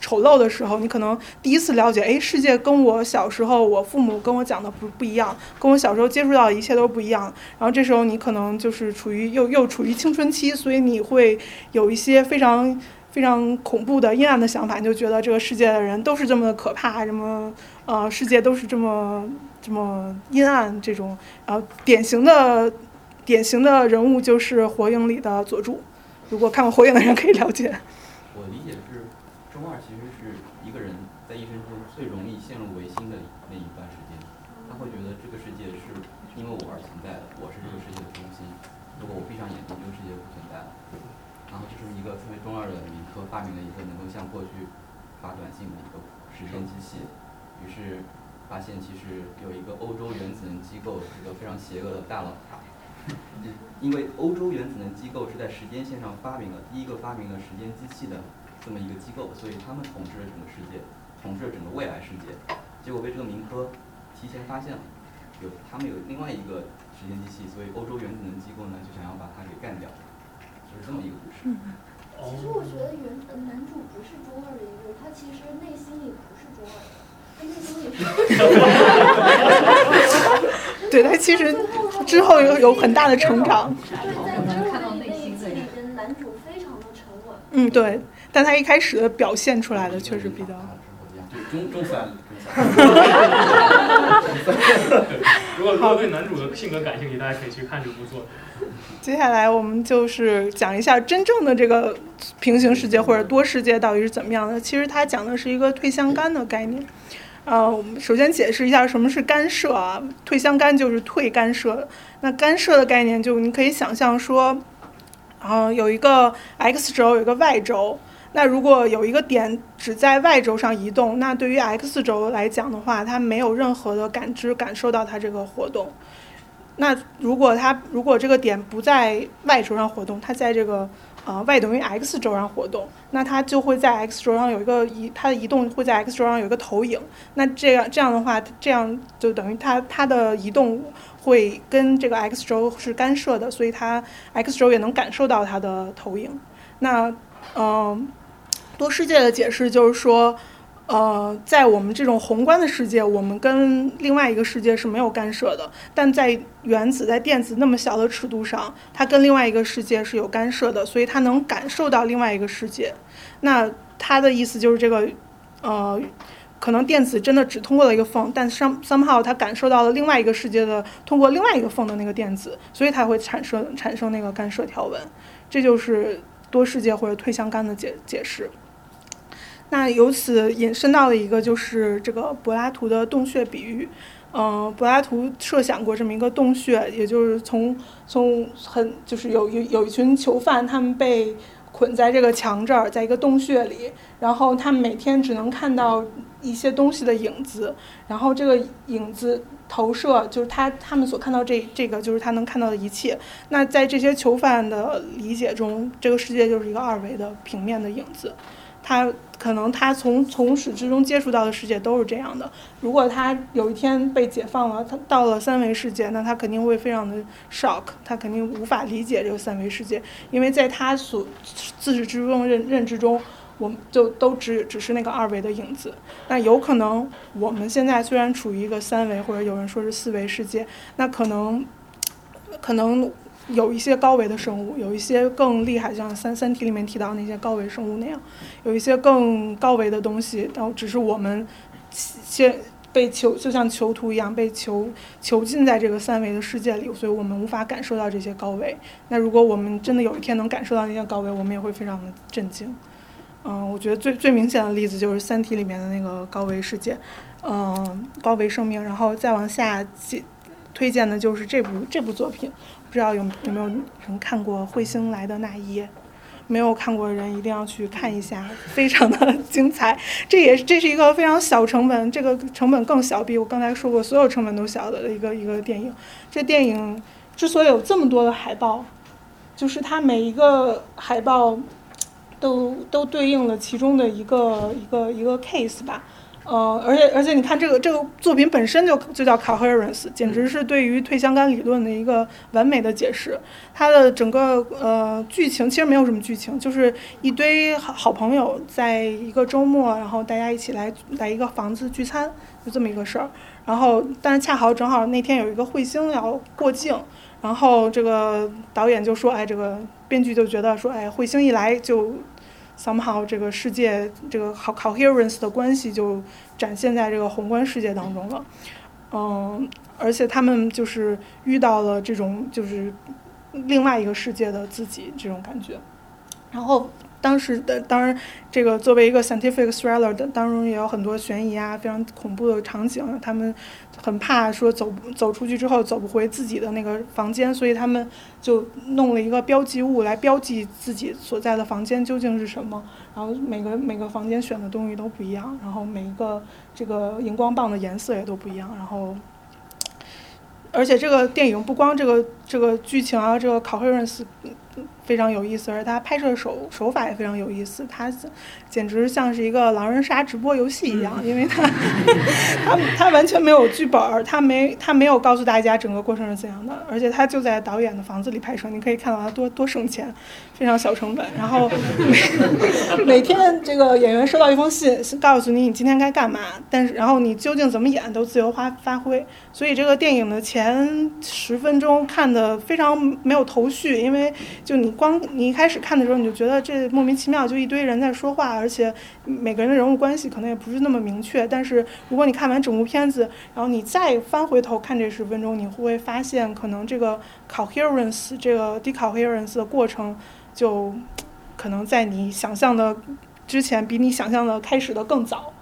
丑陋的时候，你可能第一次了解，哎，世界跟我小时候我父母跟我讲的不不一样，跟我小时候接触到的一切都不一样。然后这时候你可能就是处于又又处于青春期，所以你会有一些非常。非常恐怖的阴暗的想法，你就觉得这个世界的人都是这么的可怕，什么呃，世界都是这么这么阴暗，这种然后典型的典型的人物就是《火影》里的佐助。如果看过《火影》的人可以了解。我理解是，中二其实是一个人在一生中最容易陷入唯心的那一段时间。他会觉得这个世界是因为我而存在的，我是这个世界的中心。如果我闭上眼睛，这个世界不存在了。然后这是一个特别中二的民科发明了一个能够向过去发短信的一个时间机器，于是发现其实有一个欧洲原子能机构是一个非常邪恶的大佬，因为欧洲原子能机构是在时间线上发明了第一个发明了时间机器的这么一个机构，所以他们统治了整个世界，统治了整个未来世界，结果被这个民科提前发现了，有他们有另外一个时间机器，所以欧洲原子能机构呢就想要把它给干掉。就是这么一个故事。其实我觉得原呃男主不是中二的一个，他其实内心里不是中二的。对他其实之后有有很大的成长。嗯，对，但他一开始的表现出来的确实比较。中中三。如果如果对男主的性格感兴趣，大家可以去看这部作品。接下来我们就是讲一下真正的这个平行世界或者多世界到底是怎么样的。其实它讲的是一个退相干的概念。呃，我们首先解释一下什么是干涉啊？退相干就是退干涉。那干涉的概念就你可以想象说，啊，有一个 x 轴，有一个 y 轴。那如果有一个点只在 y 轴上移动，那对于 x 轴来讲的话，它没有任何的感知感受到它这个活动。那如果它如果这个点不在 y 轴上活动，它在这个呃 y 等于 x 轴上活动，那它就会在 x 轴上有一个移，它的移动会在 x 轴上有一个投影。那这样这样的话，这样就等于它它的移动会跟这个 x 轴是干涉的，所以它 x 轴也能感受到它的投影。那嗯、多世界的解释就是说。呃，在我们这种宏观的世界，我们跟另外一个世界是没有干涉的；但在原子、在电子那么小的尺度上，它跟另外一个世界是有干涉的，所以它能感受到另外一个世界。那它的意思就是这个，呃，可能电子真的只通过了一个缝，但 some somehow 它感受到了另外一个世界的通过另外一个缝的那个电子，所以它会产生产生那个干涉条纹。这就是多世界或者退相干的解解释。那由此引申到了一个就是这个柏拉图的洞穴比喻。嗯、柏拉图设想过这么一个洞穴，也就是从从很就是有有有一群囚犯，他们被捆在这个墙这儿，在一个洞穴里，然后他们每天只能看到一些东西的影子，然后这个影子投射就是他他们所看到这这个就是他能看到的一切。那在这些囚犯的理解中，这个世界就是一个二维的平面的影子。他可能他从从始至终接触到的世界都是这样的。如果他有一天被解放了，他到了三维世界，那他肯定会非常的 shock，他肯定无法理解这个三维世界，因为在他所自始至终认认知中，我们就都只只是那个二维的影子。那有可能我们现在虽然处于一个三维，或者有人说是四维世界，那可能可能有一些高维的生物，有一些更厉害，像三三体里面提到那些高维生物那样，有一些更高维的东西，然后只是我们先被囚，就像囚徒一样被囚囚禁在这个三维的世界里，所以我们无法感受到这些高维。那如果我们真的有一天能感受到那些高维，我们也会非常的震惊。嗯，我觉得最最明显的例子就是《三体》里面的那个高维世界，嗯，高维生命，然后再往下介推荐的就是这部这部作品，不知道有有没有人看过《彗星来的那一夜》？没有看过的人一定要去看一下，非常的精彩。这也是这是一个非常小成本，这个成本更小，比我刚才说过所有成本都小的一个一个电影。这电影之所以有这么多的海报，就是它每一个海报都都对应了其中的一个一个一个 case 吧。呃，而且而且你看这个这个作品本身就就叫 coherence，简直是对于退相干理论的一个完美的解释。它的整个呃剧情其实没有什么剧情，就是一堆好好朋友在一个周末，然后大家一起来来一个房子聚餐，就这么一个事儿。然后但是恰好正好那天有一个彗星要过境，然后这个导演就说，哎，这个编剧就觉得说，哎，彗星一来就。Somehow 这个世界这个 co coherence 的关系就展现在这个宏观世界当中了，嗯，而且他们就是遇到了这种就是另外一个世界的自己这种感觉，然后当时的当然这个作为一个 scientific thriller 的当中也有很多悬疑啊，非常恐怖的场景，他们很怕说走走出去之后走不回自己的那个房间，所以他们就弄了一个标记物来标记自己所在的房间究竟是什么。然后每个每个房间选的东西都不一样，然后每一个这个荧光棒的颜色也都不一样。然后，而且这个电影不光这个这个剧情啊，这个 coherence 非常有意思，而他拍摄手手法也非常有意思，他简直像是一个狼人杀直播游戏一样，因为他他他完全没有剧本儿，它没他没有告诉大家整个过程是怎样的，而且他就在导演的房子里拍摄，你可以看到他多多省钱，非常小成本。然后每每天这个演员收到一封信，告诉你你今天该干嘛，但是然后你究竟怎么演都自由发发挥。所以这个电影的前十分钟看的非常没有头绪，因为就你光你一开始看的时候你就觉得这莫名其妙，就一堆人在说话，而且每个人的人物关系可能也不是那么明确。但是如果你看完整部片子，然后你再翻回头看这十分钟，你会发现可能这个 coherence 这个 decoherence 的过程就可能在你想象的之前比你想象的开始的更早。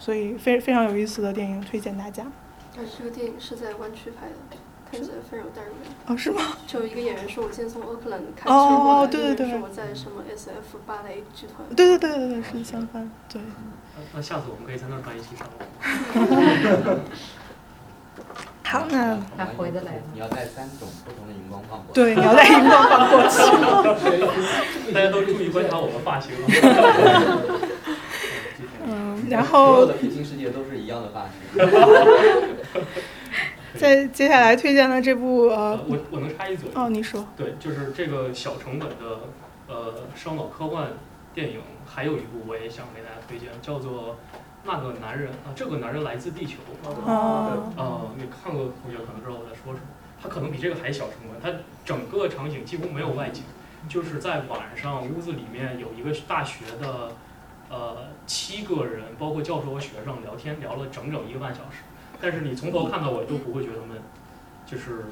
所以非非常有意思的电影，推荐大家。而这个电影是在湾区拍的，看起来非常带人。哦，是吗？就有一个演员说，我今天从奥克兰开车哦过来，对对对另一个人说我在什么 S F 芭蕾剧团。对对对对对，是相反，对。那下次我们可以在那儿办一期上网。好，那还回得来吗你要带三种不同的荧光棒。对，你要带荧光棒过去。大家都注意观察我的发型。嗯，然后所有的平行世界都是一样的发型。在接下来推荐的这部呃，我我能插一嘴？哦，你说。对，就是这个小成本的呃烧脑科幻电影，还有一部我也想给大家推荐，叫做《那个男人》啊，这个男人来自地球。哦呃，你看过同学可能知道我在说什么。他可能比这个还小成本，他整个场景几乎没有外景，就是在晚上屋子里面有一个大学的呃七个人，包括教授和学生聊天聊了整整一个半小时，但是你从头看到尾都不会觉得闷，就是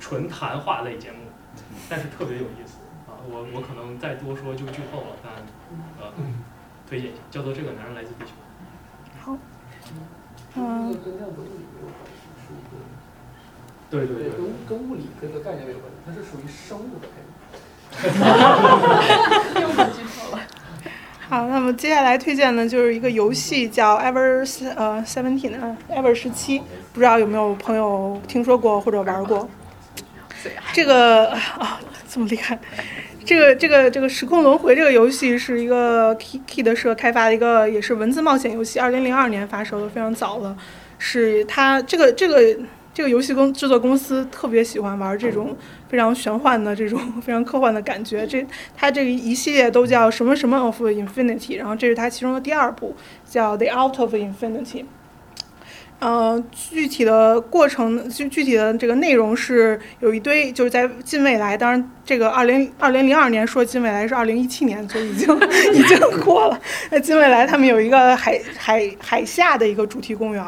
纯谈话类节目，但是特别有意思啊！我我可能再多说就剧透了，但呃推荐一下，叫做《这个男人来自地球》。好，嗯，嗯跟量子物理没有关系，是一个。对对对跟跟物理这个概念没有关系，它是属于生物的概念。又剧透了。好，那么接下来推荐的就是一个游戏，叫 Ever 呃 Seventeen 啊，Ever 十七，不知道有没有朋友听说过或者玩过？这个啊，这么厉害！这个这个这个时空轮回这个游戏是一个 Key Kid 社开发的一个也是文字冒险游戏，二零零二年发售的，非常早了。是它这个这个这个游戏公制作公司特别喜欢玩这种非常玄幻的这种 非常科幻的感觉。这它这一系列都叫什么什么 of Infinity，然后这是它其中的第二部，叫 The Out of Infinity。呃，具体的过程，具具体的这个内容是有一堆，就是在近未来，当然这个二零二零零二年说近未来是二零一七年，就已经 已经过了。那近未来，他们有一个海海海下的一个主题公园，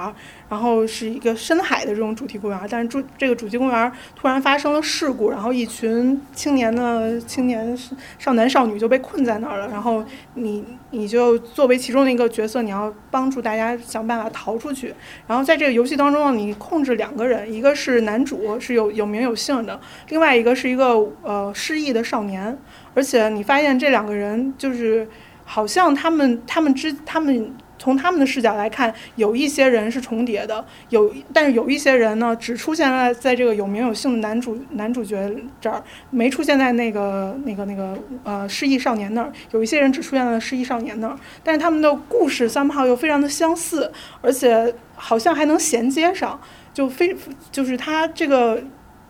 然后是一个深海的这种主题公园，但是主这个主题公园突然发生了事故，然后一群青年的青年少男少女就被困在那儿了，然后你你就作为其中的一个角色，你要帮助大家想办法逃出去。然后在这个游戏当中，你控制两个人，一个是男主是有有名有姓的，另外一个是一个呃失忆的少年，而且你发现这两个人就是好像他们他们之他们。从他们的视角来看，有一些人是重叠的，有但是有一些人呢，只出现在在这个有名有姓的男主男主角这儿，没出现在那个那个那个呃失忆少年那儿。有一些人只出现在失忆少年那儿，但是他们的故事 somehow 又非常的相似，而且好像还能衔接上，就非就是他这个。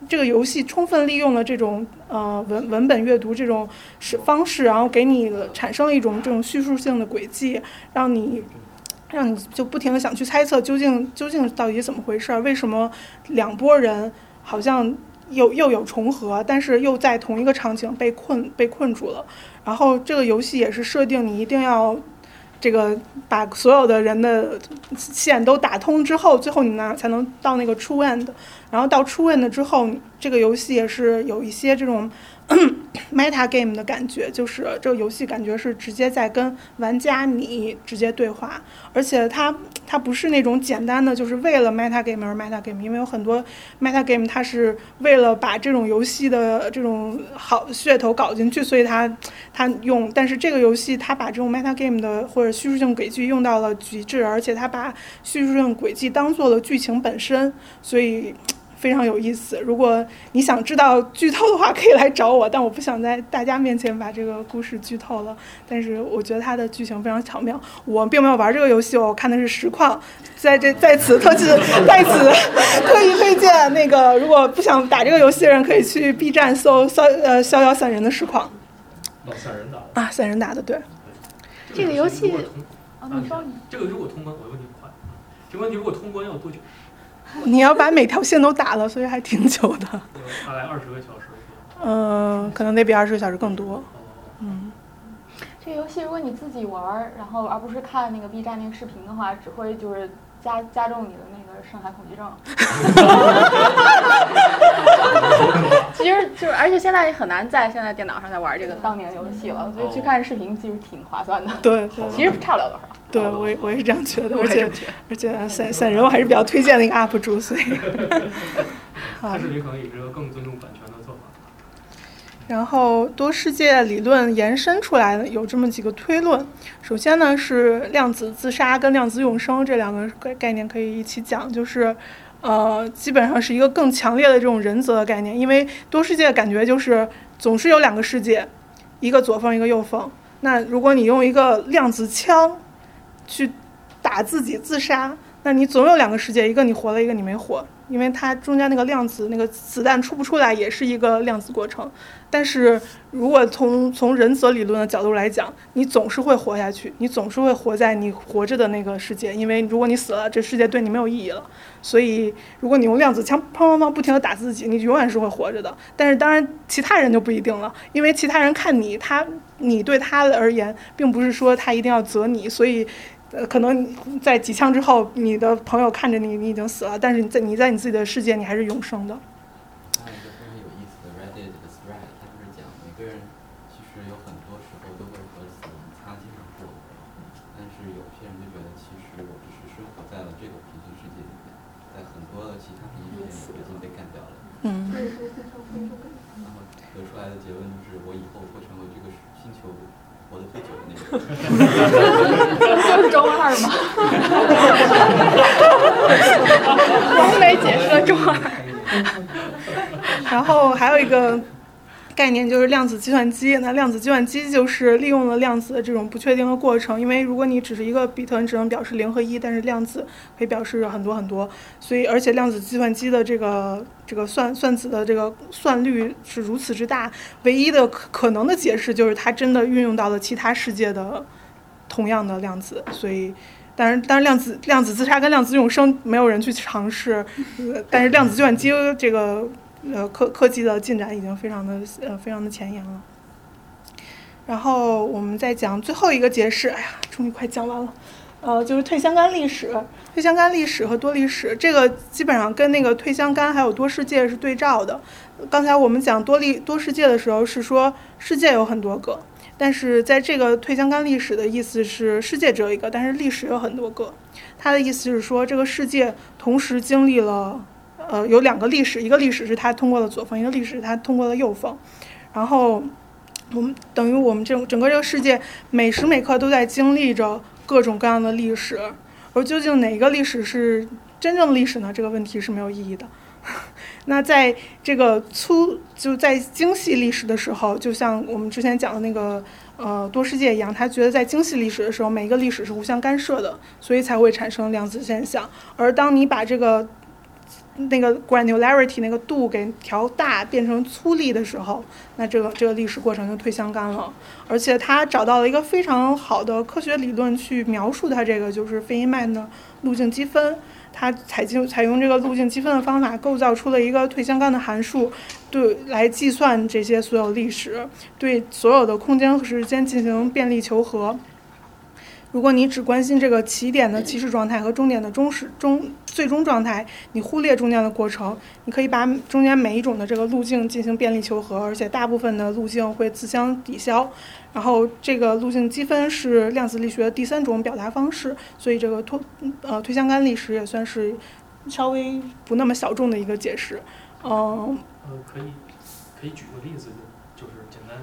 这个游戏充分利用了这种呃文文本阅读这种是方式，然后给你产生了一种这种叙述性的轨迹，让你让你就不停的想去猜测究竟究竟到底怎么回事儿，为什么两拨人好像又又有重合，但是又在同一个场景被困被困住了。然后这个游戏也是设定你一定要。这个把所有的人的线都打通之后，最后你呢才能到那个 true end，然后到 true end 之后，这个游戏也是有一些这种 meta game 的感觉，就是这个游戏感觉是直接在跟玩家你直接对话，而且它它不是那种简单的就是为了 meta game 而 meta game，因为有很多 meta game 它是为了把这种游戏的这种好噱头搞进去，所以它它用，但是这个游戏它把这种 meta game 的或者叙述性轨迹用到了极致，而且它把叙述性轨迹当做了剧情本身，所以。非常有意思。如果你想知道剧透的话，可以来找我，但我不想在大家面前把这个故事剧透了。但是我觉得它的剧情非常巧妙。我并没有玩这个游戏，我看的是实况。在这在此特此在此特意推荐那个，如果不想打这个游戏的人，可以去 B 站搜逍呃逍遥散人的实况。老散人打的啊，散人打的对。这个游戏啊，你说这个如果通关，我问题快。这个问题如果通关要多久？你要把每条线都打了，所以还挺久的。大概二十个小时。嗯，可能得比二十个小时更多。嗯。这个游戏如果你自己玩，然后而不是看那个 B 站那个视频的话，只会就是加加重你的那个深海恐惧症。其实就是，而且现在也很难在现在电脑上再玩这个当年游戏了，所以去看视频其实挺划算的。对，其实差不了多少。对，我也我也是这样觉得，而且而且散散人我还是比较推荐的一个 UP 主，所以。看视频可能也是个更尊重版权的做法。然后多世界理论延伸出来的有这么几个推论，首先呢是量子自杀跟量子永生这两个概概念可以一起讲，就是。呃，基本上是一个更强烈的这种人则的概念，因为多世界感觉就是总是有两个世界，一个左缝一个右缝。那如果你用一个量子枪去打自己自杀，那你总有两个世界，一个你活了，一个你没活，因为它中间那个量子那个子弹出不出来也是一个量子过程。但是如果从从人则理论的角度来讲，你总是会活下去，你总是会活在你活着的那个世界，因为如果你死了，这世界对你没有意义了。所以如果你用量子枪砰砰砰不停地打自己，你永远是会活着的。但是当然其他人就不一定了，因为其他人看你，他你对他而言，并不是说他一定要择你，所以。呃，可能在几枪之后，你的朋友看着你，你已经死了，但是你在你在你自己的世界，你还是永生的。还有一个非常有意思的 Reddit 的 thread，它就是讲每个人其实有很多时候都会和死亡擦肩而过，但是有些人就觉得其实我只是生活在了这个平行世界里面，在很多的其他平行世界里已经被干掉了。嗯。然后得出来的结论就是，我以后会成为这个星球。活得最久的那个，就 是中二吗？完美解释了中二。然后还有一个。概念就是量子计算机。那量子计算机就是利用了量子的这种不确定的过程。因为如果你只是一个比特，你只能表示零和一，但是量子可以表示很多很多。所以，而且量子计算机的这个这个算算子的这个算率是如此之大，唯一的可可能的解释就是它真的运用到了其他世界的同样的量子。所以，但是但是量子量子自杀跟量子永生没有人去尝试，但是量子计算机这个。呃，科科技的进展已经非常的呃非常的前沿了。然后我们再讲最后一个解释，哎呀，终于快讲完了。呃，就是退相干历史，退相干历史和多历史，这个基本上跟那个退相干还有多世界是对照的。刚才我们讲多历多世界的时候是说世界有很多个，但是在这个退相干历史的意思是世界只有一个，但是历史有很多个。他的意思是说这个世界同时经历了。呃，有两个历史，一个历史是他通过了左缝，一个历史是他通过了右缝。然后我们等于我们整整个这个世界每时每刻都在经历着各种各样的历史，而究竟哪一个历史是真正的历史呢？这个问题是没有意义的。那在这个粗就在精细历史的时候，就像我们之前讲的那个呃多世界一样，他觉得在精细历史的时候，每一个历史是互相干涉的，所以才会产生量子现象。而当你把这个那个 granularity 那个度给调大变成粗粒的时候，那这个这个历史过程就退相干了。而且他找到了一个非常好的科学理论去描述它这个，就是费因曼的路径积分。它采用采用这个路径积分的方法，构造出了一个退相干的函数，对来计算这些所有历史，对所有的空间和时间进行便利求和。如果你只关心这个起点的起始状态和终点的终始终最终状态，你忽略中间的过程，你可以把中间每一种的这个路径进行便利求和，而且大部分的路径会自相抵消。然后这个路径积分是量子力学的第三种表达方式，所以这个推呃推相干历史也算是稍微不那么小众的一个解释。嗯。呃，可以可以举个例子，就是简单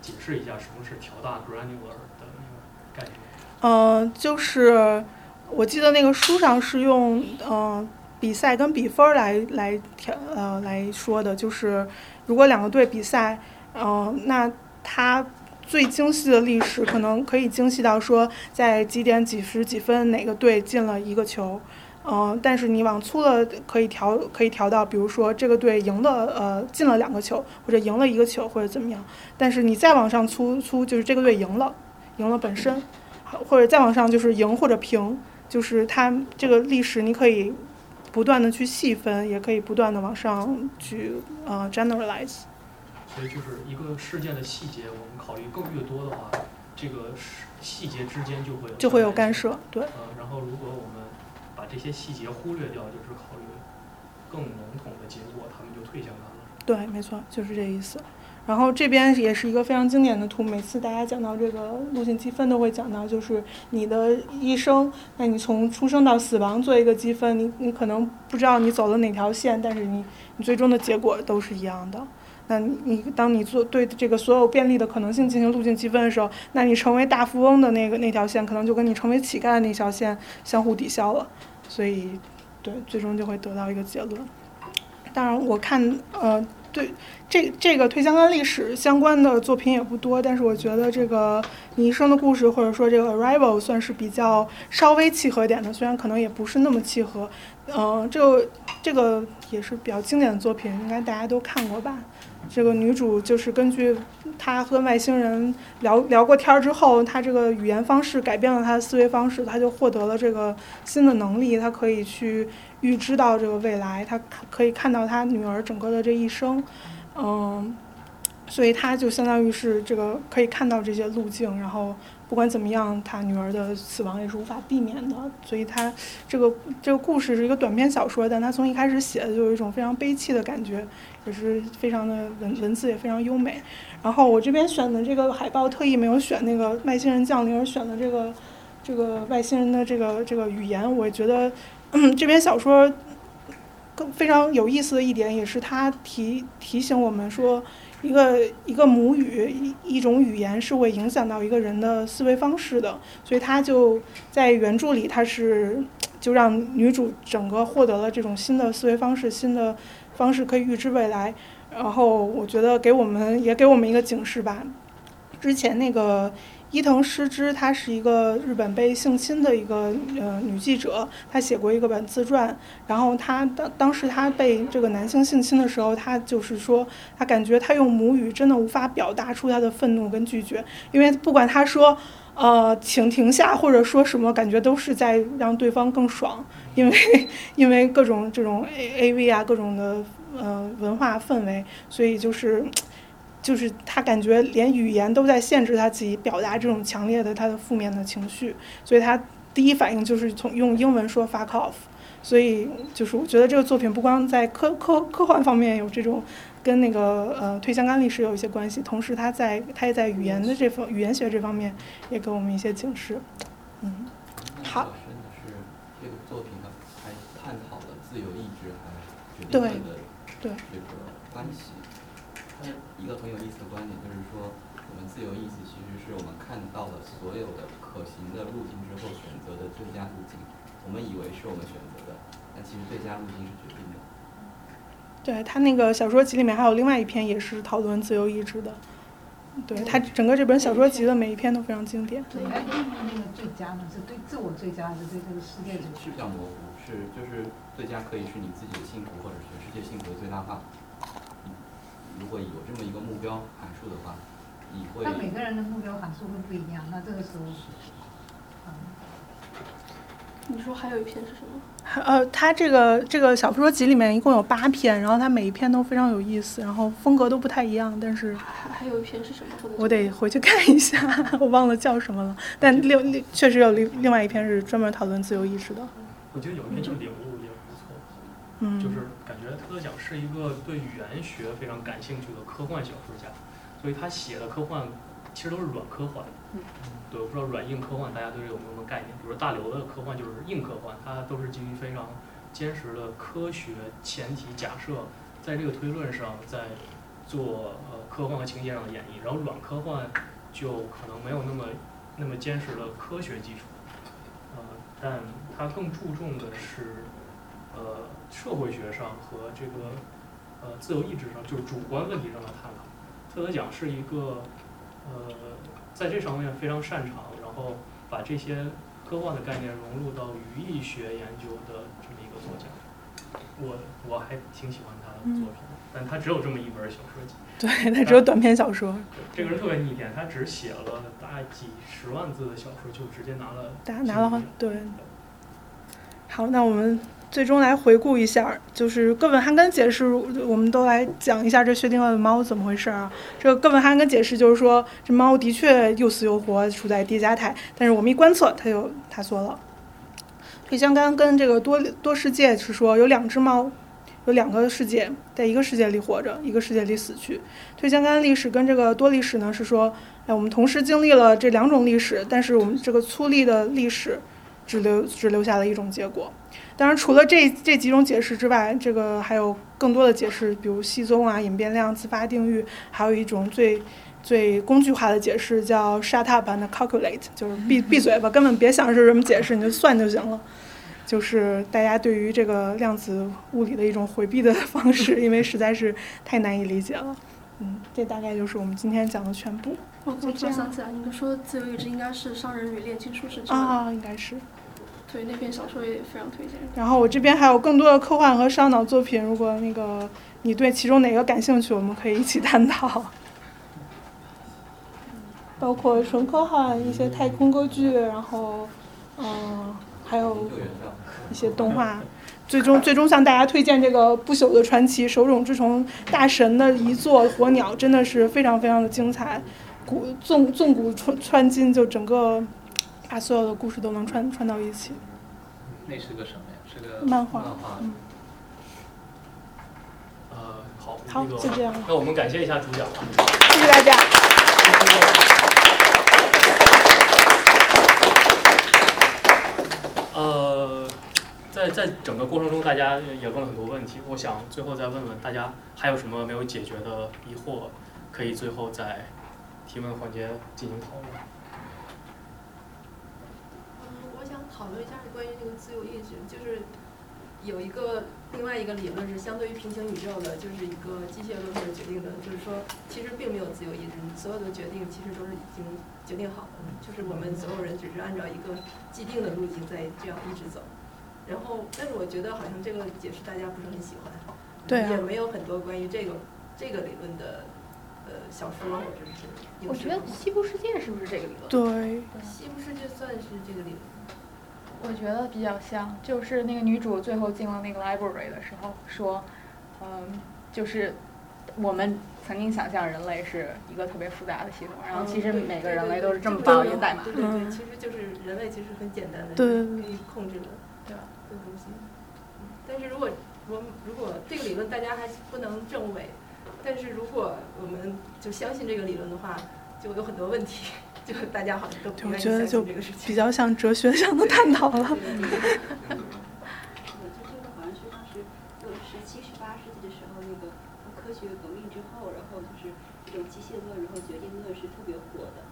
解释一下什么是调大 granular 的那个概念。嗯，就是我记得那个书上是用嗯比赛跟比分来来调呃来说的，就是如果两个队比赛，嗯，那它最精细的历史可能可以精细到说在几点几时几分哪个队进了一个球，嗯，但是你往粗了可以调可以调到，比如说这个队赢了呃进了两个球或者赢了一个球或者怎么样，但是你再往上粗粗就是这个队赢了赢了本身。或者再往上就是赢或者平，就是它这个历史你可以不断的去细分，也可以不断的往上去呃 generalize。所以就是一个事件的细节，我们考虑更越多的话，这个细节之间就会就会有干涉，对。呃，然后如果我们把这些细节忽略掉，就是考虑更笼统的结果，他们就退向干了。对，没错，就是这意思。然后这边也是一个非常经典的图，每次大家讲到这个路径积分都会讲到，就是你的一生，那你从出生到死亡做一个积分，你你可能不知道你走了哪条线，但是你你最终的结果都是一样的。那你当你做对这个所有便利的可能性进行路径积分的时候，那你成为大富翁的那个那条线，可能就跟你成为乞丐的那条线相互抵消了。所以对，最终就会得到一个结论。当然，我看呃，对这这个推相关历史相关的作品也不多，但是我觉得这个你一生的故事或者说这个 Arrival 算是比较稍微契合点的，虽然可能也不是那么契合。嗯、这个这个也是比较经典的作品，应该大家都看过吧？这个女主就是根据她和外星人聊聊过天儿之后，她这个语言方式改变了她的思维方式，她就获得了这个新的能力，她可以去预知到这个未来，她可以看到她女儿整个的这一生，嗯，所以她就相当于是这个可以看到这些路径，然后不管怎么样，她女儿的死亡也是无法避免的，所以她这个这个故事是一个短篇小说，但她从一开始写的就有一种非常悲戚的感觉，也是非常的文文字也非常优美。然后我这边选的这个海报特意没有选那个外星人降临，而选的这个这个外星人的这个这个语言。我觉得、嗯、这篇小说更非常有意思的一点，也是它提提醒我们说，一个一个母语一一种语言是会影响到一个人的思维方式的。所以他就在原著里，他是 就让女主整个获得了这种新的思维方式，新的方式可以预知未来。然后我觉得给我们也给我们一个警示吧。之前那个伊藤诗织，她是一个日本被性侵的一个呃女记者，她写过一个本自传。然后她当当时她被这个男性性侵的时候，她就是说，她感觉她用母语真的无法表达出她的愤怒跟拒绝，因为不管她说。呃，请停下，或者说什么，感觉都是在让对方更爽，因为因为各种这种 A A V 啊，各种的呃文化氛围，所以就是就是他感觉连语言都在限制他自己表达这种强烈的他的负面的情绪，所以他第一反应就是从用英文说 fuck off，所以就是我觉得这个作品不光在科科科幻方面有这种。跟那个呃推相干历史有一些关系，同时他在他也在语言的这方语言学这方面也给我们一些警示。嗯，好。深的是这个作品它还探讨了自由意志还对的对这个关系。它一个很有意思的观点就是说，我们自由意志其实是我们看到了所有的可行的路径之后选择的最佳路径。我们以为是我们选择的，但其实最佳路径是决定的。对他那个小说集里面还有另外一篇也是讨论自由意志的，对他整个这本小说集的每一篇都非常经典。对，还有那个最佳呢，是对自我最佳，还是对这个世界最佳？是比较模糊，是就是最佳可以是你自己的幸福，或者全世界幸福的最大化。如果有这么一个目标函数的话，你会。那每个人的目标函数会不一样，那这个时候，嗯，你说还有一篇是什么？呃，他这个这个小说集里面一共有八篇，然后他每一篇都非常有意思，然后风格都不太一样，但是还还有一篇是什么？我得回去看一下，我忘了叫什么了。但另另确实有另另外一篇是专门讨论自由意识的。我觉得有一篇就领悟也不错，嗯就是感觉特讲是一个对语言学非常感兴趣的科幻小说家，所以他写的科幻其实都是软科幻。嗯对，我不知道软硬科幻大家对这有没有什么概念？比如说大刘的科幻就是硬科幻，它都是基于非常坚实的科学前提假设，在这个推论上在做呃科幻和情节上的演绎，然后软科幻就可能没有那么那么坚实的科学基础，呃，但它更注重的是呃社会学上和这个呃自由意志上，就是主观问题上的探讨。特德奖是一个呃在这方面非常擅长，然后把这些科幻的概念融入到语义学研究的这么一个作家。我我还挺喜欢他的作品的，但他只有这么一本小说集。对，他只有短篇小说。这个人特别逆天，他只写了大几十万字的小说，就直接拿了大家拿了好对。好，那我们最终来回顾一下，就是哥本哈根解释，我们都来讲一下这薛定谔的猫怎么回事啊？这个哥本哈根解释就是说，这猫的确又死又活，处在叠加态，但是我们一观测，它就塌缩了。退相干跟这个多多世界是说，有两只猫，有两个世界，在一个世界里活着，一个世界里死去。退相干历史跟这个多历史呢是说，哎，我们同时经历了这两种历史，但是我们这个粗历的历史。只留只留下了一种结果，当然除了这这几种解释之外，这个还有更多的解释，比如稀松啊、隐变量、自发定律，还有一种最最工具化的解释叫 shut up and calculate，就是闭 闭嘴吧，根本别想是什么解释，你就算就行了。就是大家对于这个量子物理的一种回避的方式，因为实在是太难以理解了。嗯，这大概就是我们今天讲的全部。我我突然想起来，你们说自由意志应该是《商人与炼金术士》之类的啊，应该是。对，那篇小说也非常推荐。然后我这边还有更多的科幻和烧脑作品，如果那个你对其中哪个感兴趣，我们可以一起探讨。包括纯科幻、一些太空歌剧，然后，嗯、还有一些动画。最终，最终向大家推荐这个《不朽的传奇》手冢治虫大神的一作《火鸟》，真的是非常非常的精彩，古纵纵古穿穿今，就整个把所有的故事都能串串到一起。那是个什么呀？是个漫画漫画。嗯呃，好，好那个就这样那我们感谢一下主讲吧。谢谢大家。呃，在在整个过程中，大家也问了很多问题。我想最后再问问大家，还有什么没有解决的疑惑，可以最后在提问环节进行讨论。嗯，我想讨论一下是关于这个自由意志，就是有一个另外一个理论是相对于平行宇宙的，就是一个机械论或者决定论，就是说其实并没有自由意志，你所有的决定其实都是已经决定好的，就是我们所有人只是按照一个既定的路径在这样一直走。然后，但是我觉得好像这个解释大家不是很喜欢，对啊也没有很多关于这个这个理论的呃小说或者是我觉得《西部世界》是不是这个理论？对，西部世界算是这个理论。我觉得比较像，就是那个女主最后进了那个 library 的时候说，嗯，就是我们曾经想象人类是一个特别复杂的系统，然后其实每个人类都是这么对报一个代码。对对对，其实就是人类其实很简单的，对可以控制的，对吧？的东西。嗯但是如果我们如果这个理论大家还不能证伪，但是如果我们就相信这个理论的话，就有很多问题，就大家好像都不对，我愿意觉得就相信这个事情。比较像哲学上的探讨了。我就这个好像是当时六十七、十八世纪的时候，那个科学革命之后，然后就是这种机械论，然后决定论是特别火的，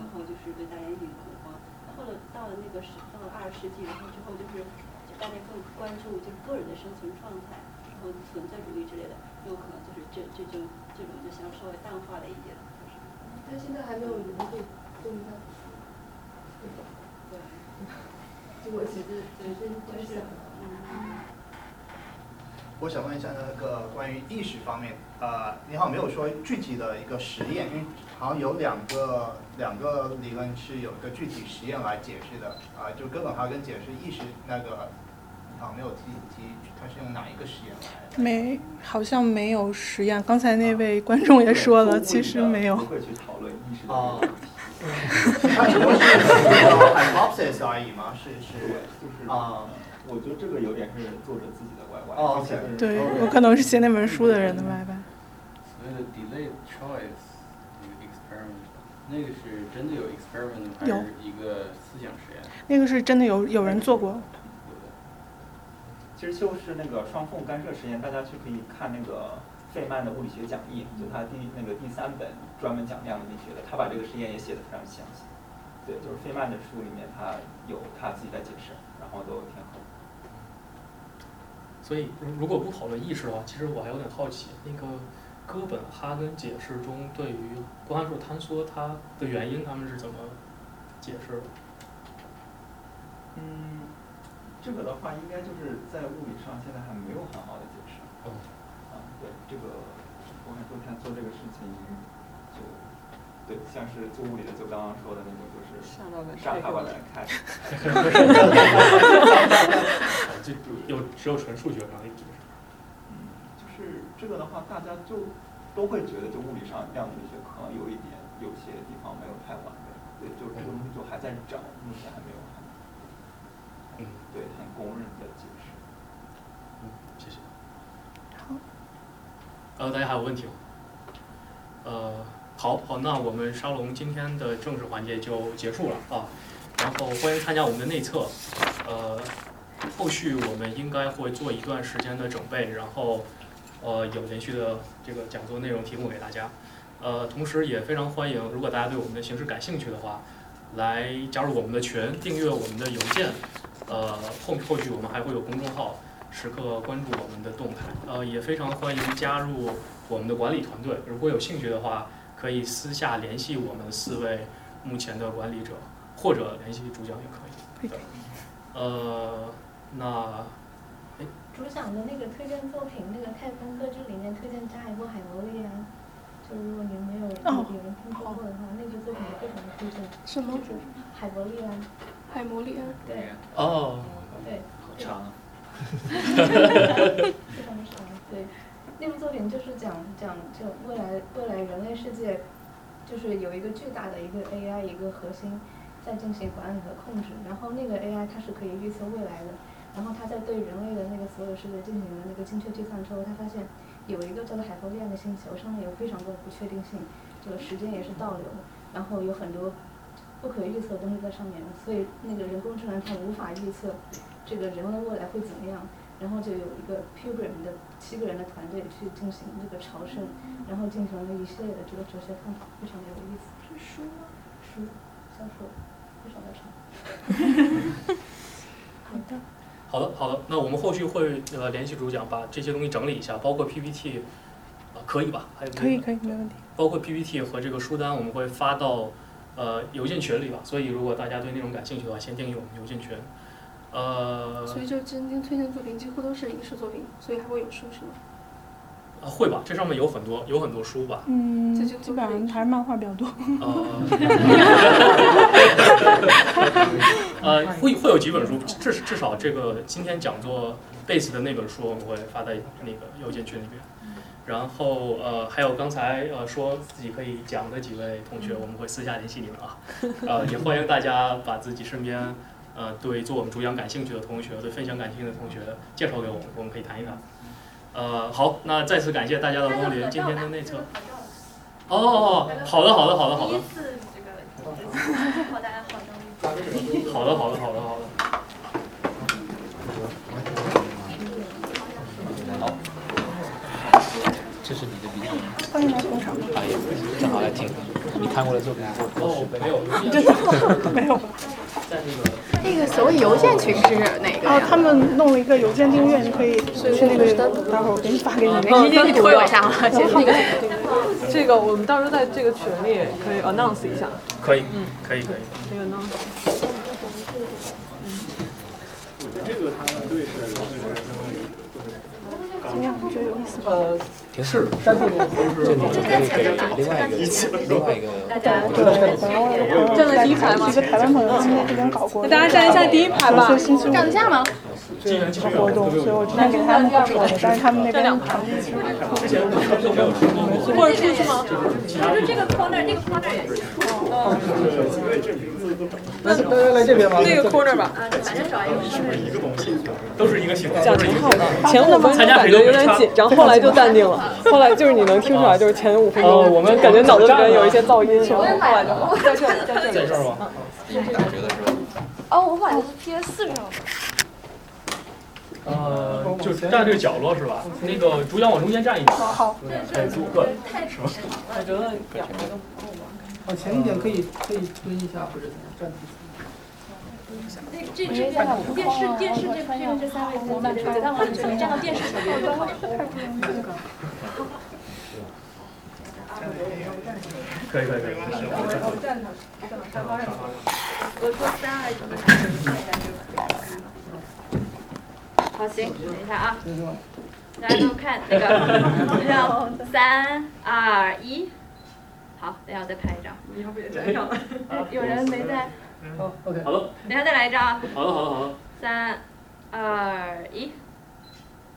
然后就是对大家引起恐慌。然后了到了那个时，到了二十世纪，然后之后就是就大家更关注就是个人的生存状态，然后存在主义之类的，有可能就是这这种这种就想稍微淡化了一点。但现在还没有人可我其实本身就是嗯。我想问一下那个关于意识方面，呃，你好像没有说具体的一个实验，因为好像有两个两个理论是有一个具体实验来解释的，啊、就哥本哈根解释意识那个，好像没有提提它是用哪一个实验来？没，好像没有实验。刚才那位观众也说了，其实没有。不会去讨论意识的。它只不过是一个 hypothesis 而已吗？是是就是啊。我觉得这个有点是作者自己的歪歪。哦而且对，我可能是写那本书的人的歪歪。所谓的 delayed choice 那个 experiment，那个是真的有 experiment 还有是一个思想实验？那个是真的有有人做过。其实就是那个双缝干涉实验，大家去可以看那个费曼的物理学讲义，就他第那个第三本专门讲量子力学的，他把这个实验也写的非常详细。对，就是费曼的书里面他有他自己的解释，然后都挺好。所以，如如果不讨论意识的话，其实我还有点好奇，那个哥本哈根解释中对于光函数坍缩它的原因，他们是怎么解释的？嗯，这个的话应该就是在物理上现在还没有很好的解释。嗯。这个波函数坍缩这个事情，就对，像是做物理的，就刚刚说的那种，就是上到了上海湾的开。就有只有纯数学上的解释。嗯，就是这个的话，大家就都会觉得，就物理上量子力学可能有一点，有些地方没有太完美。对，就这个东西就还在找，目前还没有很，嗯，对，很公认的解释。嗯，谢谢。好。呃，大家还有问题吗？呃，好好，那我们沙龙今天的正式环节就结束了啊。然后欢迎参加我们的内测，呃，后续我们应该会做一段时间的准备，然后呃有连续的这个讲座内容提供给大家。呃，同时也非常欢迎，如果大家对我们的形式感兴趣的话，来加入我们的群，订阅我们的邮件，呃后后续我们还会有公众号，时刻关注我们的动态。呃，也非常欢迎加入我们的管理团队。如果有兴趣的话，可以私下联系我们四位目前的管理者，或者联系主讲也可以。对呃，那主讲的那个推荐作品，那个太空歌剧里面推荐加一部海魔力啊，就如果您没有哦有人听说过的话，那部作品也非常的推荐。什么？海魔力安。海魔力安。对。哦，对。好长啊。非常长，对。那部作品就是讲讲就未来未来人类世界，就是有一个巨大的一个 AI 一个核心在进行管理和控制，然后那个 AI 它是可以预测未来的，然后它在对人类的那个所有世界进行了那个精确计算之后，它发现有一个叫做海弗利安的星球上面有非常多的不确定性，这个时间也是倒流，然后有很多不可预测的东西在上面，所以那个人工智能它无法预测这个人类未来会怎么样。然后就有一个 Pilgrim 的七个人的团队去进行这个朝圣，然后进行了一系列的这个哲学探讨，非常的有意思。是书吗？书，小说，非常的长。好的。好的，好的。那我们后续会呃联系主讲，把这些东西整理一下，包括 PPT，啊、可以吧？还有可以可以没问题。包括 PPT 和这个书单，我们会发到呃邮件群里吧。所以如果大家对内容感兴趣的话，先订阅我们邮件群。呃，所以就今天推荐作品几乎都是影视作品，所以还会有书是吗？啊，会吧，这上面有很多有很多书吧。嗯，这就基本上还是漫画比较多。呃，会会有几本书，至至少这个今天讲座 base 的那本书我们会发在那个邮件群里面。然后呃，还有刚才呃说自己可以讲的几位同学，我们会私下联系你们啊。呃，也欢迎大家把自己身边呃对做我们主讲感兴趣的同学，对分享感兴趣的同学介绍给我们，我们可以谈一谈。呃，好，那再次感谢大家的光临，今天的内测。哦哦哦，好的好的好的好的。好的好的好的好的。好，这是你的笔记。欢迎来捧场。哎呀，正好来听。你看过的作哦，没有，真的没有吧？在那个。那个所谓邮件群是哪个哦，他们弄了一个邮件订阅，你可以去那个，待会儿我给你发给你。你你你推我一下啊，谢谢。那个这个我们到时候在这个群里可以 announce 一下。可以，嗯，可以可以。这个 announce。这个团队是怎么样？觉得有意思吗？呃，是，山地这你可以给另外一个另外一个。站在第一排吗？台湾朋友今天这边搞过。那大家站一下第一排吧。站得下吗？这个活动，所以我之前给他们报了，但是他们那边场地其实或者出去吗？就是这个 corner，那个 corner 也行。那大家来这边吧。那个 corner 吧。啊，反正找一个 corner。都是一个型号。讲挺好的，前五分钟感觉有点紧张，后来就淡定了。后来就是你能听出来，就是前五分钟，我们感觉脑子里边有一些噪音，然后后来就好。在这儿，在这儿，在这儿吗？哦，我买的是 PS 上的。呃，就站这个角落是吧？那个主讲往中间站一点。好。太足个。太长了，我觉得两个都不够吧。往前一点可以可以蹲一下或者站起。这这这电视电视这这边这三位我蛮出来，但我只能站到电视前面就好。可以可以可以。我站着，站着沙发上。我坐三还是怎么？好，行，等一下啊。大家都看那个，让三二一，好，等一下我再拍一张。你要不也站上？有人没在？好，OK。好了。等下再来一张啊。好了好了好了。三二一，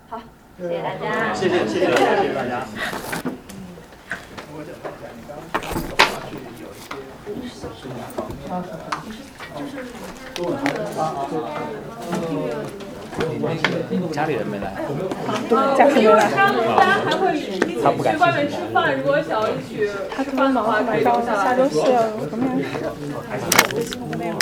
好，谢谢大家。谢谢谢谢大家，谢谢大家。家里人没来。家里没来。大家还会一起他不敢去外面吃饭，如果想要一起他特别忙，马上下周四要有个面试。